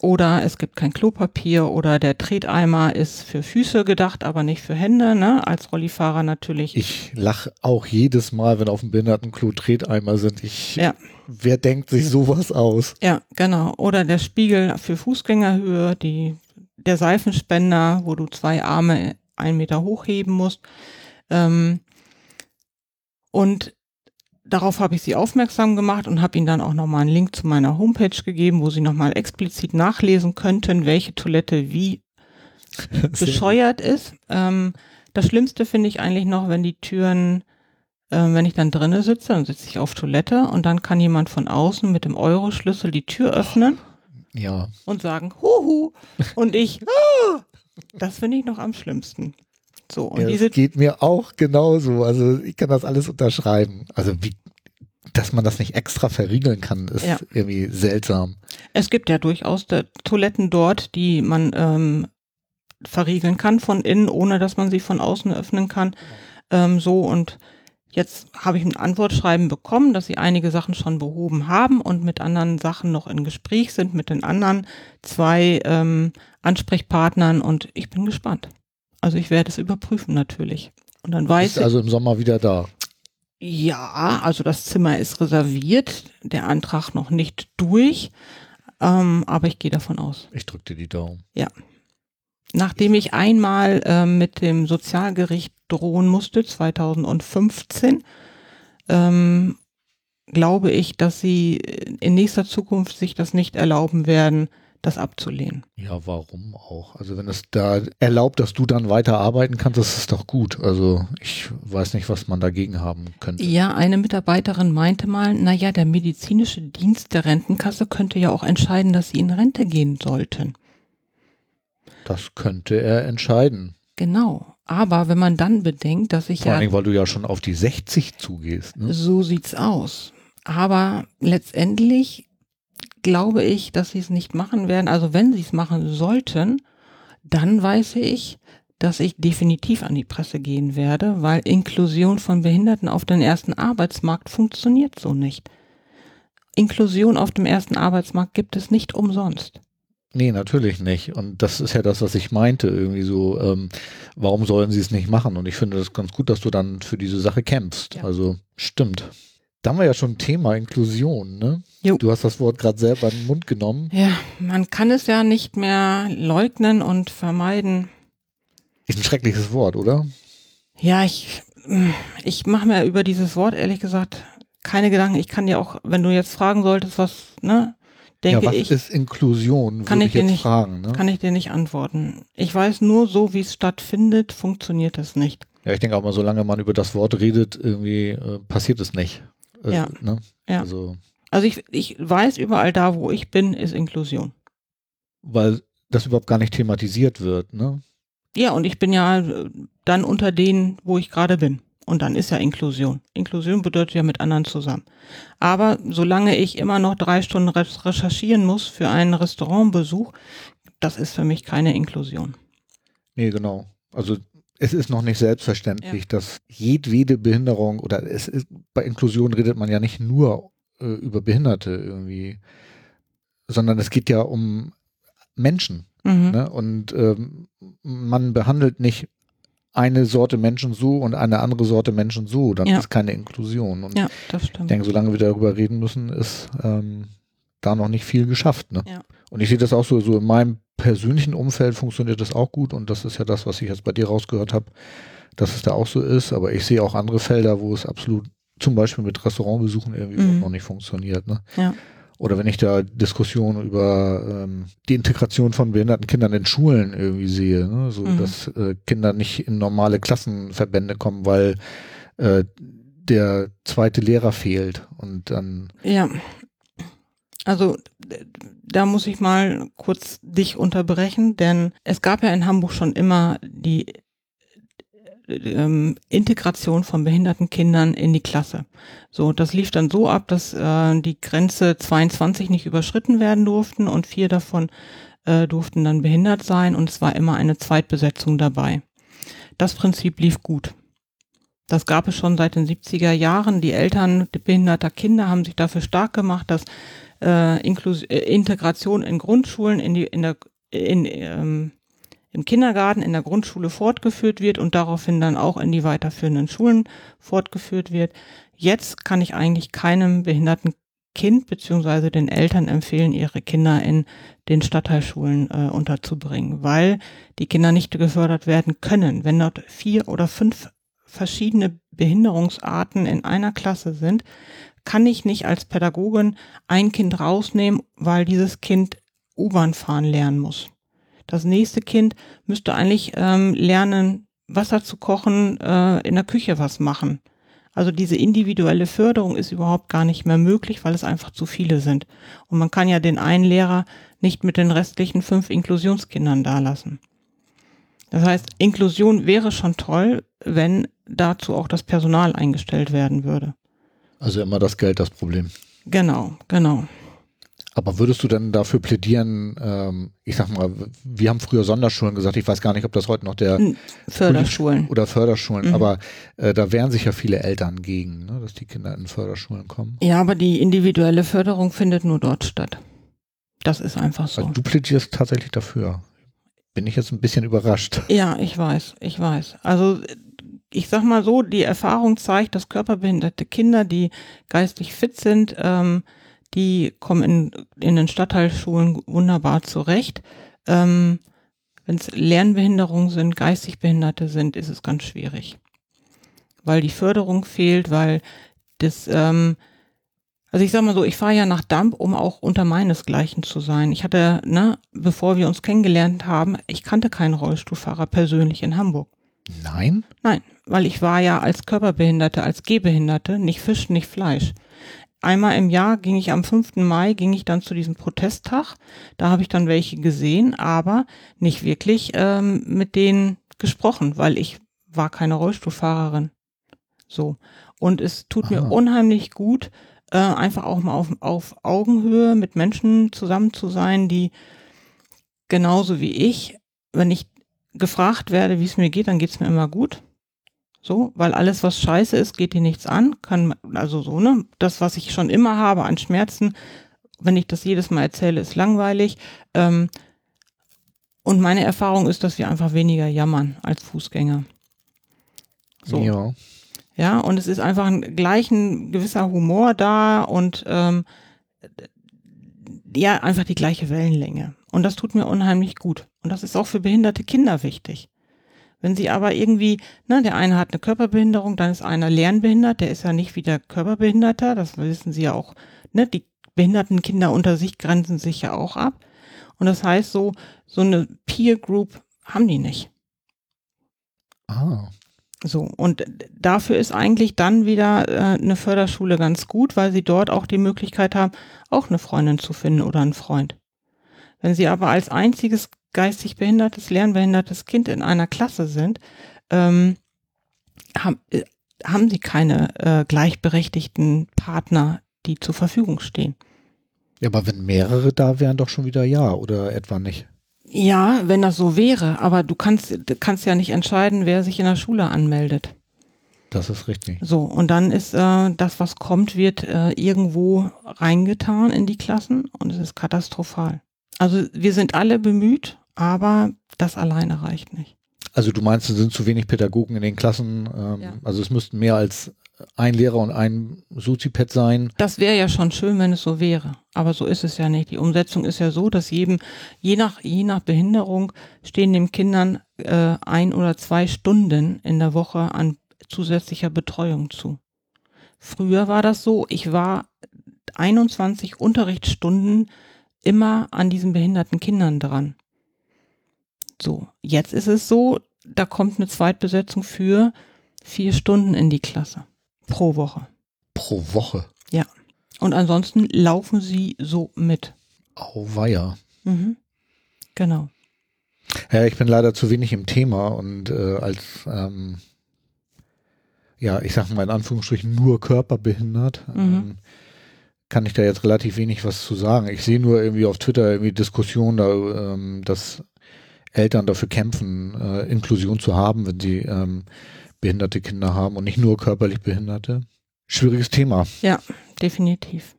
Oder es gibt kein Klopapier oder der Treteimer ist für Füße gedacht, aber nicht für Hände, ne? Als Rollifahrer natürlich. Ich lache auch jedes Mal, wenn auf dem Behindertenklo Treteimer sind. Ich, ja. Wer denkt sich sowas aus? Ja, genau. Oder der Spiegel für Fußgängerhöhe, die, der Seifenspender, wo du zwei Arme einen Meter hochheben musst. Ähm, und darauf habe ich sie aufmerksam gemacht und habe ihnen dann auch nochmal einen Link zu meiner Homepage gegeben, wo sie nochmal explizit nachlesen könnten, welche Toilette wie bescheuert ist. Ähm, das Schlimmste finde ich eigentlich noch, wenn die Türen, äh, wenn ich dann drinnen sitze, dann sitze ich auf Toilette und dann kann jemand von außen mit dem Euro-Schlüssel die Tür öffnen. Ja. Und sagen, huhu. Und ich, ah, das finde ich noch am schlimmsten. So, und ja, das geht mir auch genauso. Also ich kann das alles unterschreiben. Also wie, dass man das nicht extra verriegeln kann, ist ja. irgendwie seltsam. Es gibt ja durchaus Toiletten dort, die man ähm, verriegeln kann von innen, ohne dass man sie von außen öffnen kann. Ähm, so und Jetzt habe ich ein Antwortschreiben bekommen, dass sie einige Sachen schon behoben haben und mit anderen Sachen noch in Gespräch sind mit den anderen zwei ähm, Ansprechpartnern und ich bin gespannt. Also ich werde es überprüfen natürlich. Und dann weiß Ist also im Sommer wieder da. Ja, also das Zimmer ist reserviert, der Antrag noch nicht durch, ähm, aber ich gehe davon aus. Ich drücke dir die Daumen. Ja. Nachdem ich einmal äh, mit dem Sozialgericht drohen musste, 2015, ähm, glaube ich, dass sie in nächster Zukunft sich das nicht erlauben werden, das abzulehnen. Ja, warum auch? Also wenn es da erlaubt, dass du dann weiter arbeiten kannst, das ist doch gut. Also ich weiß nicht, was man dagegen haben könnte. Ja, eine Mitarbeiterin meinte mal, naja, der medizinische Dienst der Rentenkasse könnte ja auch entscheiden, dass sie in Rente gehen sollten. Das könnte er entscheiden. Genau. Aber wenn man dann bedenkt, dass ich Vor ja. Vor allem, weil du ja schon auf die 60 zugehst. Ne? So sieht's aus. Aber letztendlich glaube ich, dass sie es nicht machen werden. Also wenn sie es machen sollten, dann weiß ich, dass ich definitiv an die Presse gehen werde, weil Inklusion von Behinderten auf den ersten Arbeitsmarkt funktioniert so nicht. Inklusion auf dem ersten Arbeitsmarkt gibt es nicht umsonst. Nee, natürlich nicht. Und das ist ja das, was ich meinte. Irgendwie so, ähm, warum sollen sie es nicht machen? Und ich finde das ganz gut, dass du dann für diese Sache kämpfst. Ja. Also stimmt. Da haben wir ja schon Thema Inklusion, ne? Jo. Du hast das Wort gerade selber in den Mund genommen. Ja, man kann es ja nicht mehr leugnen und vermeiden. Ist ein schreckliches Wort, oder? Ja, ich, ich mache mir über dieses Wort ehrlich gesagt keine Gedanken. Ich kann dir auch, wenn du jetzt fragen solltest, was, ne? denke ja, was ich. ist Inklusion? Kann ich, dir nicht fragen. Ne? Kann ich dir nicht antworten. Ich weiß nur, so wie es stattfindet, funktioniert es nicht. Ja, ich denke auch mal, solange man über das Wort redet, irgendwie äh, passiert es nicht. Äh, ja. Ne? ja. Also, also ich, ich weiß, überall da, wo ich bin, ist Inklusion. Weil das überhaupt gar nicht thematisiert wird, ne? Ja, und ich bin ja äh, dann unter denen, wo ich gerade bin. Und dann ist ja Inklusion. Inklusion bedeutet ja mit anderen zusammen. Aber solange ich immer noch drei Stunden recherchieren muss für einen Restaurantbesuch, das ist für mich keine Inklusion. Nee, genau. Also es ist noch nicht selbstverständlich, ja. dass jedwede Behinderung oder es ist, bei Inklusion redet man ja nicht nur äh, über Behinderte irgendwie, sondern es geht ja um Menschen. Mhm. Ne? Und ähm, man behandelt nicht eine Sorte Menschen so und eine andere Sorte Menschen so, dann ja. ist keine Inklusion. Und ja, das stimmt. Ich denke, solange wir darüber reden müssen, ist ähm, da noch nicht viel geschafft. Ne? Ja. Und ich sehe das auch so, so in meinem persönlichen Umfeld funktioniert das auch gut und das ist ja das, was ich jetzt bei dir rausgehört habe, dass es da auch so ist. Aber ich sehe auch andere Felder, wo es absolut zum Beispiel mit Restaurantbesuchen irgendwie Mhm. noch nicht funktioniert. Ne? Ja. Oder wenn ich da Diskussionen über ähm, die Integration von behinderten Kindern in Schulen irgendwie sehe, ne? so Mhm. dass äh, Kinder nicht in normale Klassenverbände kommen, weil äh, der zweite Lehrer fehlt und dann Ja. Also da muss ich mal kurz dich unterbrechen, denn es gab ja in Hamburg schon immer die äh, ähm, Integration von behinderten Kindern in die Klasse. So, das lief dann so ab, dass äh, die Grenze 22 nicht überschritten werden durften und vier davon äh, durften dann behindert sein und es war immer eine Zweitbesetzung dabei. Das Prinzip lief gut. Das gab es schon seit den 70er Jahren. Die Eltern behinderter Kinder haben sich dafür stark gemacht, dass äh, Inklus äh, Integration in Grundschulen, in die, in der, in, ähm, im Kindergarten, in der Grundschule fortgeführt wird und daraufhin dann auch in die weiterführenden Schulen fortgeführt wird. Jetzt kann ich eigentlich keinem behinderten Kind beziehungsweise den Eltern empfehlen, ihre Kinder in den Stadtteilschulen äh, unterzubringen, weil die Kinder nicht gefördert werden können. Wenn dort vier oder fünf verschiedene Behinderungsarten in einer Klasse sind, kann ich nicht als Pädagogin ein Kind rausnehmen, weil dieses Kind U-Bahn fahren lernen muss. Das nächste Kind müsste eigentlich ähm, lernen, Wasser zu kochen, äh, in der Küche was machen. Also diese individuelle Förderung ist überhaupt gar nicht mehr möglich, weil es einfach zu viele sind. Und man kann ja den einen Lehrer nicht mit den restlichen fünf Inklusionskindern dalassen. Das heißt, Inklusion wäre schon toll, wenn dazu auch das Personal eingestellt werden würde. Also immer das Geld das Problem. Genau, genau. Aber würdest du denn dafür plädieren, ähm, ich sag mal, wir haben früher Sonderschulen gesagt, ich weiß gar nicht, ob das heute noch der Förderschulen. oder Förderschulen, Mhm. aber äh, da wehren sich ja viele Eltern gegen, ne, dass die Kinder in Förderschulen kommen. Ja, aber die individuelle Förderung findet nur dort statt. Das ist einfach so. Also du plädierst tatsächlich dafür. Bin ich jetzt ein bisschen überrascht. Ja, ich weiß, ich weiß. Also ich sag mal so, die Erfahrung zeigt, dass körperbehinderte Kinder, die geistig fit sind, ähm, die kommen in, in den Stadtteilschulen wunderbar zurecht. Ähm, Wenn es Lernbehinderungen sind, geistig Behinderte sind, ist es ganz schwierig. Weil die Förderung fehlt, weil das, ähm, also ich sag mal so, ich fahre ja nach Damp, um auch unter meinesgleichen zu sein. Ich hatte, ne, bevor wir uns kennengelernt haben, ich kannte keinen Rollstuhlfahrer persönlich in Hamburg. Nein? Nein, weil ich war ja als Körperbehinderte, als Gehbehinderte, nicht Fisch, nicht Fleisch. Einmal im Jahr ging ich am 5. Mai, ging ich dann zu diesem Protesttag. Da habe ich dann welche gesehen, aber nicht wirklich ähm, mit denen gesprochen, weil ich war keine Rollstuhlfahrerin. So. Und es tut mir Aha. unheimlich gut, äh, einfach auch mal auf, auf Augenhöhe mit Menschen zusammen zu sein, die genauso wie ich, wenn ich gefragt werde, wie es mir geht, dann geht es mir immer gut. So, weil alles, was scheiße ist, geht dir nichts an. Kann, also so, ne? Das, was ich schon immer habe an Schmerzen, wenn ich das jedes Mal erzähle, ist langweilig. Ähm, und meine Erfahrung ist, dass wir einfach weniger jammern als Fußgänger. So. Ja. Ja, und es ist einfach ein, gleich ein gewisser Humor da und ähm, ja, einfach die gleiche Wellenlänge. Und das tut mir unheimlich gut. Und das ist auch für behinderte Kinder wichtig. Wenn sie aber irgendwie, ne, der eine hat eine Körperbehinderung, dann ist einer lernbehindert, der ist ja nicht wie der Körperbehinderter, das wissen sie ja auch, ne, die behinderten Kinder unter sich grenzen sich ja auch ab. Und das heißt so, so eine Peer Group haben die nicht. Ah. So, und dafür ist eigentlich dann wieder äh, eine Förderschule ganz gut, weil sie dort auch die Möglichkeit haben, auch eine Freundin zu finden oder einen Freund. Wenn sie aber als einziges geistig behindertes, lernbehindertes Kind in einer Klasse sind, ähm, haben, äh, haben sie keine äh, gleichberechtigten Partner, die zur Verfügung stehen. Ja, aber wenn mehrere da wären, doch schon wieder ja oder etwa nicht. Ja, wenn das so wäre, aber du kannst, kannst ja nicht entscheiden, wer sich in der Schule anmeldet. Das ist richtig. So, und dann ist äh, das, was kommt, wird äh, irgendwo reingetan in die Klassen und es ist katastrophal. Also wir sind alle bemüht, aber das alleine reicht nicht. Also du meinst, es sind zu wenig Pädagogen in den Klassen. Ähm, Ja. Also es müssten mehr als ein Lehrer und ein Soziped sein. Das wäre ja schon schön, wenn es so wäre. Aber so ist es ja nicht. Die Umsetzung ist ja so, dass jedem, je nach, je nach Behinderung stehen den Kindern äh, ein oder zwei Stunden in der Woche an zusätzlicher Betreuung zu. Früher war das so, ich war 21 Unterrichtsstunden immer an diesen behinderten Kindern dran. So, jetzt ist es so, da kommt eine Zweitbesetzung für vier Stunden in die Klasse pro Woche. Pro Woche? Ja. Und ansonsten laufen sie so mit. Auweia. Mhm. Genau. Ja, ich bin leider zu wenig im Thema und äh, als ähm, ja, ich sage mal in Anführungsstrichen nur körperbehindert, mhm. ähm, kann ich da jetzt relativ wenig was zu sagen. Ich sehe nur irgendwie auf Twitter irgendwie Diskussionen, da, ähm, dass Eltern dafür kämpfen, äh, Inklusion zu haben, wenn sie ähm, behinderte Kinder haben und nicht nur körperlich Behinderte. Schwieriges Thema. Ja, definitiv.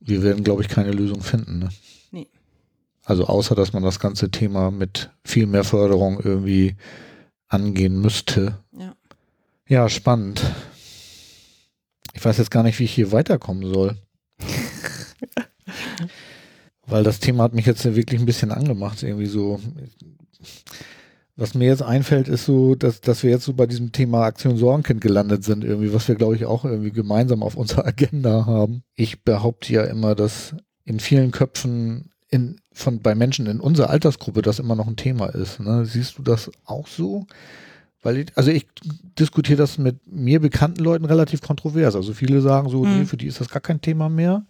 Wir werden, glaube ich, keine Lösung finden. Ne? Nee. Also außer, dass man das ganze Thema mit viel mehr Förderung irgendwie angehen müsste. Ja. Ja, spannend. Ich weiß jetzt gar nicht, wie ich hier weiterkommen soll. Weil das Thema hat mich jetzt wirklich ein bisschen angemacht, irgendwie so. Was mir jetzt einfällt, ist so, dass, dass wir jetzt so bei diesem Thema Aktion Sorgenkind gelandet sind, irgendwie, was wir, glaube ich, auch irgendwie gemeinsam auf unserer Agenda haben. Ich behaupte ja immer, dass in vielen Köpfen in, von, bei Menschen in unserer Altersgruppe das immer noch ein Thema ist. Ne? Siehst du das auch so? Weil ich, also ich diskutiere das mit mir bekannten Leuten relativ kontrovers. Also viele sagen so, hm. nee, für die ist das gar kein Thema mehr.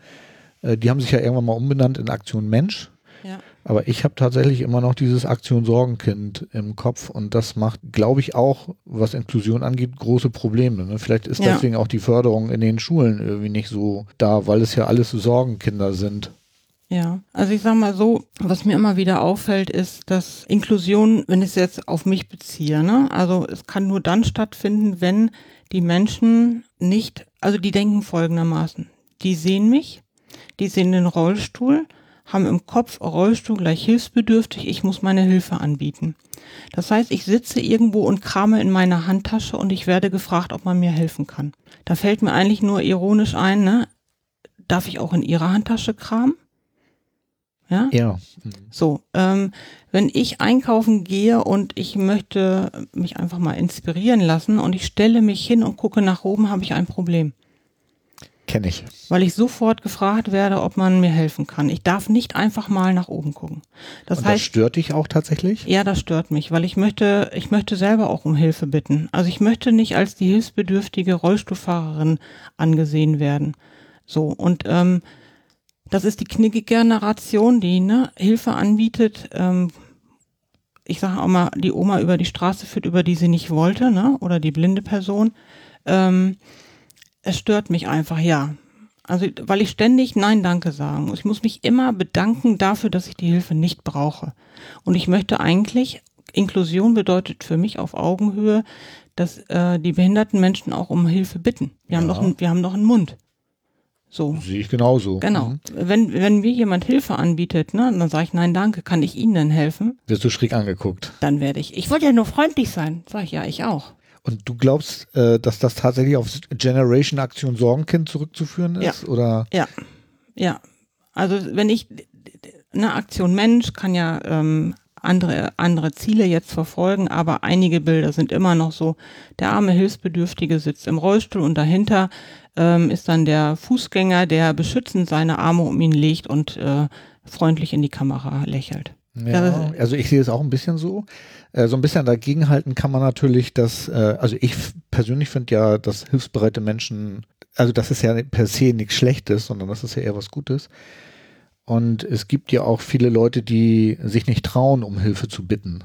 Äh, die haben sich ja irgendwann mal umbenannt in Aktion Mensch. Ja. Aber ich habe tatsächlich immer noch dieses Aktion Sorgenkind im Kopf und das macht, glaube ich, auch, was Inklusion angeht, große Probleme. Ne? Vielleicht ist ja. deswegen auch die Förderung in den Schulen irgendwie nicht so da, weil es ja alles Sorgenkinder sind. Ja, also ich sag mal so, was mir immer wieder auffällt, ist, dass Inklusion, wenn ich es jetzt auf mich beziehe, ne, also es kann nur dann stattfinden, wenn die Menschen nicht, also die denken folgendermaßen. Die sehen mich, die sehen den Rollstuhl, haben im Kopf Rollstuhl gleich hilfsbedürftig, ich muss meine Hilfe anbieten. Das heißt, ich sitze irgendwo und krame in meiner Handtasche und ich werde gefragt, ob man mir helfen kann. Da fällt mir eigentlich nur ironisch ein, ne? Darf ich auch in Ihrer Handtasche kramen? Ja. Ja. So, ähm, wenn ich einkaufen gehe und ich möchte mich einfach mal inspirieren lassen und ich stelle mich hin und gucke nach oben, habe ich ein Problem. Kenne ich. Weil ich sofort gefragt werde, ob man mir helfen kann. Ich darf nicht einfach mal nach oben gucken. Das und heißt, das stört dich auch tatsächlich? Ja, das stört mich, weil ich möchte, ich möchte selber auch um Hilfe bitten. Also ich möchte nicht als die hilfsbedürftige Rollstuhlfahrerin angesehen werden. So und ähm, das ist die Knicke-Generation, die ne, Hilfe anbietet. Ähm, ich sage auch mal, die Oma über die Straße führt, über die sie nicht wollte, ne? oder die blinde Person. Ähm, es stört mich einfach, ja. Also, weil ich ständig Nein, danke sagen. Ich muss mich immer bedanken dafür, dass ich die Hilfe nicht brauche. Und ich möchte eigentlich, Inklusion bedeutet für mich auf Augenhöhe, dass äh, die behinderten Menschen auch um Hilfe bitten. Wir haben, ja. doch, wir haben doch einen Mund. So. Sehe ich genauso. Genau. Mhm. Wenn, wenn mir jemand Hilfe anbietet, ne, dann sage ich, nein, danke, kann ich Ihnen denn helfen? Wirst du schräg angeguckt? Dann werde ich. Ich wollte ja nur freundlich sein. Sag ich, ja, ich auch. Und du glaubst, äh, dass das tatsächlich auf Generation Aktion Sorgenkind zurückzuführen ist? Ja. Oder? Ja. Ja. Also wenn ich eine Aktion Mensch kann ja ähm, andere, andere Ziele jetzt verfolgen, aber einige Bilder sind immer noch so, der arme Hilfsbedürftige sitzt im Rollstuhl und dahinter ähm, ist dann der Fußgänger, der beschützend seine Arme um ihn legt und äh, freundlich in die Kamera lächelt. Ja, also ich sehe es auch ein bisschen so. Äh, so ein bisschen dagegenhalten kann man natürlich, dass, äh, also ich persönlich finde ja, dass hilfsbereite Menschen, also das ist ja per se nichts Schlechtes, sondern das ist ja eher was Gutes. Und es gibt ja auch viele Leute, die sich nicht trauen, um Hilfe zu bitten.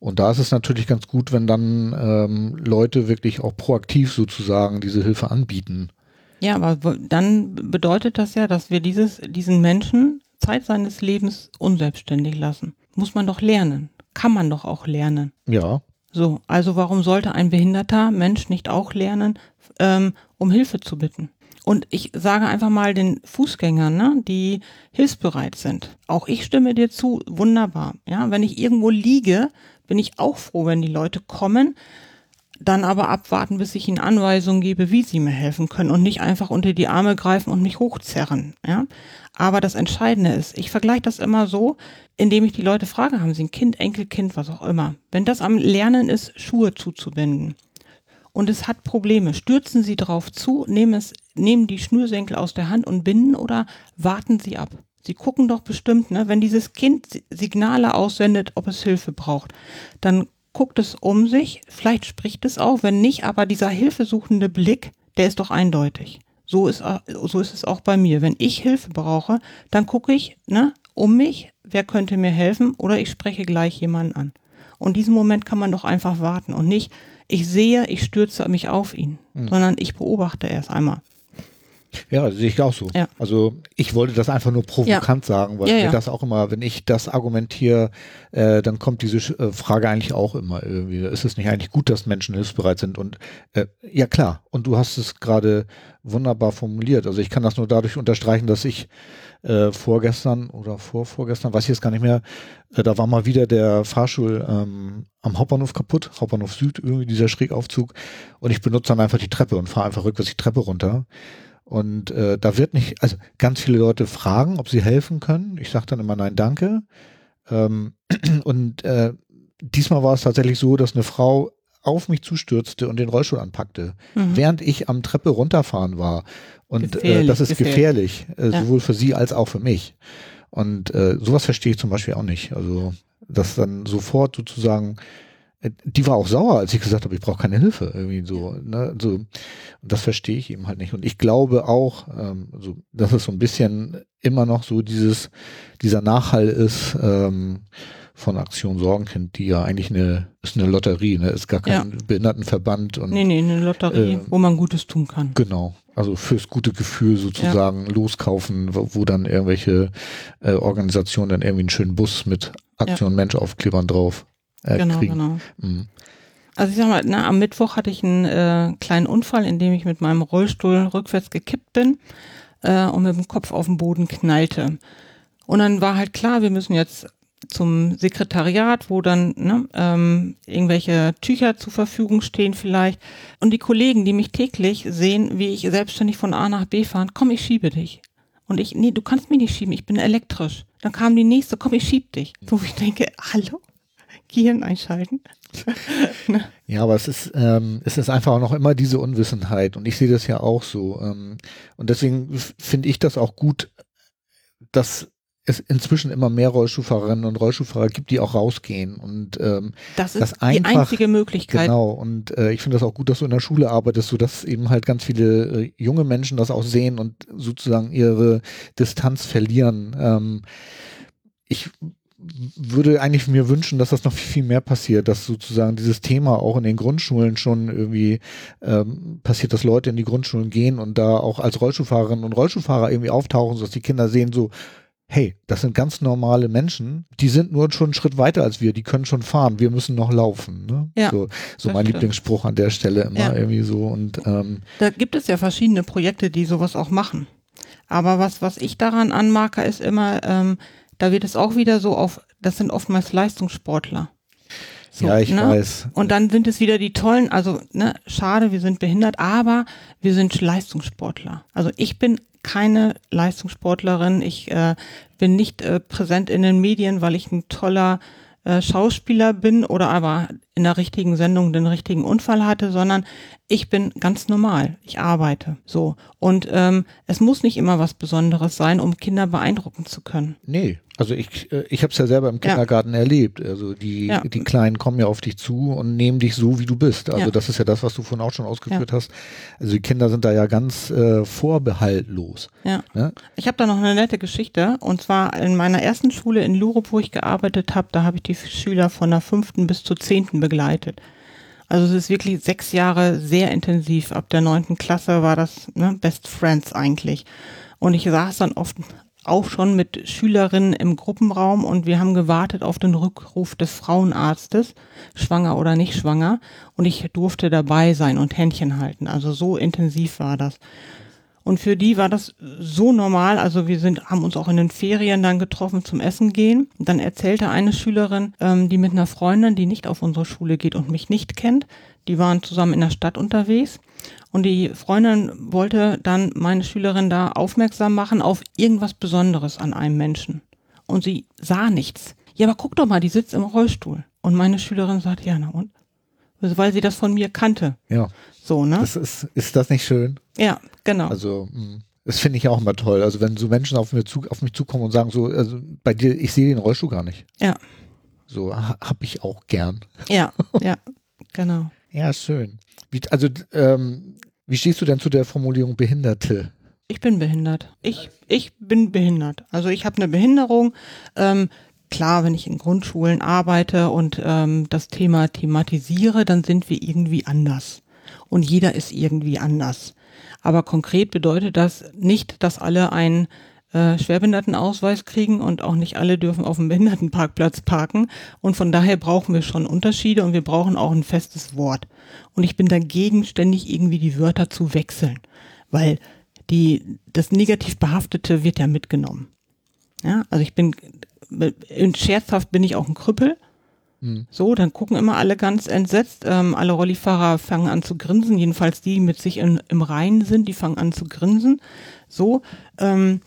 Und da ist es natürlich ganz gut, wenn dann ähm, Leute wirklich auch proaktiv sozusagen diese Hilfe anbieten. Ja, aber dann bedeutet das ja, dass wir dieses, diesen Menschen Zeit seines Lebens unselbstständig lassen. Muss man doch lernen. Kann man doch auch lernen. Ja. So, also warum sollte ein behinderter Mensch nicht auch lernen, ähm, um Hilfe zu bitten? Und ich sage einfach mal den Fußgängern, ne, die hilfsbereit sind. Auch ich stimme dir zu, wunderbar. Ja, wenn ich irgendwo liege, bin ich auch froh, wenn die Leute kommen, dann aber abwarten, bis ich ihnen Anweisungen gebe, wie sie mir helfen können und nicht einfach unter die Arme greifen und mich hochzerren. Ja? Aber das Entscheidende ist, ich vergleiche das immer so, indem ich die Leute frage, haben sie ein Kind, Enkelkind, was auch immer. Wenn das am Lernen ist, Schuhe zuzubinden und es hat Probleme, stürzen sie drauf zu, nehmen, es, nehmen die Schnürsenkel aus der Hand und binden oder warten sie ab. Sie gucken doch bestimmt, ne, wenn dieses Kind Signale aussendet, ob es Hilfe braucht, dann guckt es um sich, vielleicht spricht es auch, wenn nicht, aber dieser hilfesuchende Blick, der ist doch eindeutig. So ist, so ist es auch bei mir. Wenn ich Hilfe brauche, dann gucke ich ne, um mich, wer könnte mir helfen oder ich spreche gleich jemanden an. Und diesen Moment kann man doch einfach warten und nicht, ich sehe, ich stürze mich auf ihn, mhm. sondern ich beobachte erst einmal. Ja, sehe ich auch so. Ja. Also ich wollte das einfach nur provokant ja. sagen, weil ja, mir das auch immer, wenn ich das argumentiere, äh, dann kommt diese äh, Frage eigentlich auch immer irgendwie. Ist es nicht eigentlich gut, dass Menschen hilfsbereit sind? Und äh, ja klar, und du hast es gerade wunderbar formuliert. Also ich kann das nur dadurch unterstreichen, dass ich äh, vorgestern oder vorvorgestern, weiß ich jetzt gar nicht mehr, äh, da war mal wieder der Fahrstuhl ähm, am Hauptbahnhof kaputt, Hauptbahnhof Süd, irgendwie dieser Schrägaufzug. Und ich benutze dann einfach die Treppe und fahre einfach rückwärts die Treppe runter. Und äh, da wird nicht, also ganz viele Leute fragen, ob sie helfen können. Ich sage dann immer nein, danke. Ähm, und äh, diesmal war es tatsächlich so, dass eine Frau auf mich zustürzte und den Rollstuhl anpackte, mhm. während ich am Treppe runterfahren war. Und äh, das ist gefährlich, gefährlich äh, ja. sowohl für sie als auch für mich. Und äh, sowas verstehe ich zum Beispiel auch nicht. Also, dass dann sofort sozusagen äh, die war auch sauer, als ich gesagt habe, ich brauche keine Hilfe. Irgendwie so, ne? so, und das verstehe ich eben halt nicht. Und ich glaube auch, ähm, so, dass es so ein bisschen immer noch so dieses, dieser Nachhall ist ähm, von Aktion Sorgenkind, die ja eigentlich eine, ist eine Lotterie, ne? Ist gar kein ja. Behindertenverband und. Nee, nee, eine Lotterie, äh, wo man Gutes tun kann. Genau. Also fürs gute Gefühl sozusagen ja. loskaufen, wo, wo, dann irgendwelche äh, Organisationen dann irgendwie einen schönen Bus mit Aktion ja. Mensch Aufklebern drauf äh, genau, kriegen. Genau. Mhm. Also ich sag mal, na, am Mittwoch hatte ich einen äh, kleinen Unfall, in dem ich mit meinem Rollstuhl rückwärts gekippt bin äh, und mit dem Kopf auf den Boden knallte. Und dann war halt klar, wir müssen jetzt zum Sekretariat, wo dann ne, ähm, irgendwelche Tücher zur Verfügung stehen vielleicht. Und die Kollegen, die mich täglich sehen, wie ich selbstständig von A nach B fahre, komm, ich schiebe dich. Und ich, nee, du kannst mich nicht schieben, ich bin elektrisch. Dann kam die nächste, komm, ich schieb dich. Wo ich denke, hallo? Gehirn einschalten. Ne? ja, aber es ist, ähm, es ist einfach auch noch immer diese Unwissenheit und ich sehe das ja auch so. Ähm, und deswegen finde ich das auch gut, dass es inzwischen immer mehr Rollstuhlfahrerinnen und Rollstuhlfahrer gibt, die auch rausgehen und ähm, das ist das einfach, die einzige Möglichkeit. Genau und äh, ich finde das auch gut, dass du in der Schule arbeitest, so dass eben halt ganz viele äh, junge Menschen das auch sehen und sozusagen ihre Distanz verlieren. Ähm, ich würde eigentlich mir wünschen, dass das noch viel, viel mehr passiert, dass sozusagen dieses Thema auch in den Grundschulen schon irgendwie ähm, passiert, dass Leute in die Grundschulen gehen und da auch als Rollstuhlfahrerinnen und Rollstuhlfahrer irgendwie auftauchen, sodass die Kinder sehen so, hey, das sind ganz normale Menschen, die sind nur schon einen Schritt weiter als wir, die können schon fahren, wir müssen noch laufen. Ne? Ja, so so mein stimmt. Lieblingsspruch an der Stelle immer ja. irgendwie so. Und ähm, da gibt es ja verschiedene Projekte, die sowas auch machen. Aber was, was ich daran anmarke, ist immer, ähm, da wird es auch wieder so auf, das sind oftmals Leistungssportler. So, ja, ich ne? weiß. Und dann sind es wieder die tollen, also ne, schade, wir sind behindert, aber wir sind Leistungssportler. Also ich bin keine Leistungssportlerin, ich äh, bin nicht äh, präsent in den Medien, weil ich ein toller äh, Schauspieler bin oder aber in der richtigen Sendung den richtigen Unfall hatte, sondern ich bin ganz normal. Ich arbeite so. Und ähm, es muss nicht immer was Besonderes sein, um Kinder beeindrucken zu können. Nee, also ich, äh, ich habe es ja selber im Kindergarten ja. erlebt. Also die, ja. die Kleinen kommen ja auf dich zu und nehmen dich so, wie du bist. Also ja. das ist ja das, was du vorhin auch schon ausgeführt hast. Also die Kinder sind da ja ganz äh, vorbehaltlos. Ja. Ne? Ich habe da noch eine nette Geschichte. Und zwar in meiner ersten Schule in Lurup, wo ich gearbeitet habe, da habe ich die Schüler von der fünften bis zur zehnten begleitet. Also es ist wirklich sechs Jahre sehr intensiv. Ab der neunten Klasse war das ne, Best Friends eigentlich. Und ich saß dann oft auch schon mit Schülerinnen im Gruppenraum und wir haben gewartet auf den Rückruf des Frauenarztes, schwanger oder nicht schwanger. Und ich durfte dabei sein und Händchen halten. Also so intensiv war das. Und für die war das so normal. Also wir sind, haben uns auch in den Ferien dann getroffen zum Essen gehen. Und dann erzählte eine Schülerin, ähm, die mit einer Freundin, die nicht auf unsere Schule geht und mich nicht kennt, die waren zusammen in der Stadt unterwegs. Und die Freundin wollte dann meine Schülerin da aufmerksam machen auf irgendwas Besonderes an einem Menschen. Und sie sah nichts. Ja, aber guck doch mal, die sitzt im Rollstuhl. Und meine Schülerin sagt, ja, na und? Weil sie das von mir kannte. Ja. So, ne? Das ist, ist das nicht schön? Ja, genau. Also, mh, das finde ich auch immer toll. Also, wenn so Menschen auf, mir zu, auf mich zukommen und sagen, so, also bei dir, ich sehe den Rollstuhl gar nicht. Ja. So ha, hab ich auch gern. Ja, ja, genau. Ja, schön. Wie, also, ähm, wie stehst du denn zu der Formulierung Behinderte? Ich bin behindert. Ich, ich bin behindert. Also ich habe eine Behinderung. Ähm, klar, wenn ich in Grundschulen arbeite und ähm, das Thema thematisiere, dann sind wir irgendwie anders. Und jeder ist irgendwie anders. Aber konkret bedeutet das nicht, dass alle einen äh, Schwerbehindertenausweis kriegen und auch nicht alle dürfen auf dem Behindertenparkplatz parken. Und von daher brauchen wir schon Unterschiede und wir brauchen auch ein festes Wort. Und ich bin dagegen, ständig irgendwie die Wörter zu wechseln, weil die, das negativ behaftete wird ja mitgenommen. Ja, also ich bin, in scherzhaft bin ich auch ein Krüppel. Mhm. So, dann gucken immer alle ganz entsetzt. Ähm, alle Rollifahrer fangen an zu grinsen, jedenfalls die mit sich in, im Reinen sind, die fangen an zu grinsen. So, ähm,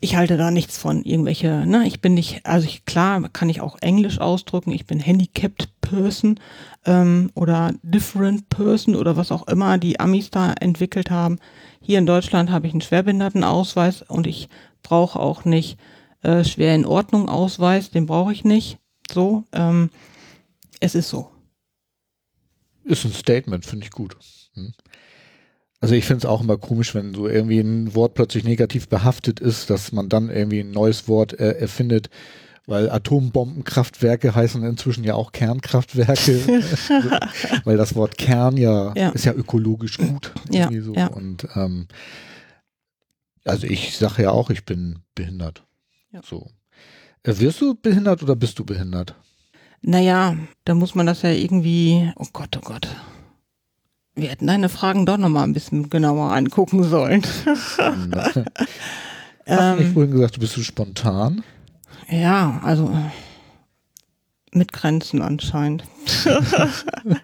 ich halte da nichts von irgendwelche, ne, ich bin nicht, also ich, klar kann ich auch Englisch ausdrücken, ich bin handicapped person ähm, oder different person oder was auch immer die Amis da entwickelt haben. Hier in Deutschland habe ich einen Schwerbehindertenausweis und ich brauche auch nicht äh, schwer in Ordnung Ausweis, den brauche ich nicht. So, ähm, es ist so. Ist ein Statement, finde ich gut. Hm. Also ich finde es auch immer komisch, wenn so irgendwie ein Wort plötzlich negativ behaftet ist, dass man dann irgendwie ein neues Wort äh, erfindet, weil Atombombenkraftwerke heißen inzwischen ja auch Kernkraftwerke, weil das Wort Kern ja, ja, ist ja ökologisch gut. Ja, so. ja. Und ähm, also ich sage ja auch, ich bin behindert. Ja. So. Äh, wirst du behindert oder bist du behindert? Naja, da muss man das ja irgendwie, oh Gott, oh Gott. Wir hätten deine Fragen doch nochmal ein bisschen genauer angucken sollen. Hast du nicht vorhin gesagt, du bist so spontan? Ja, also mit Grenzen anscheinend. nee,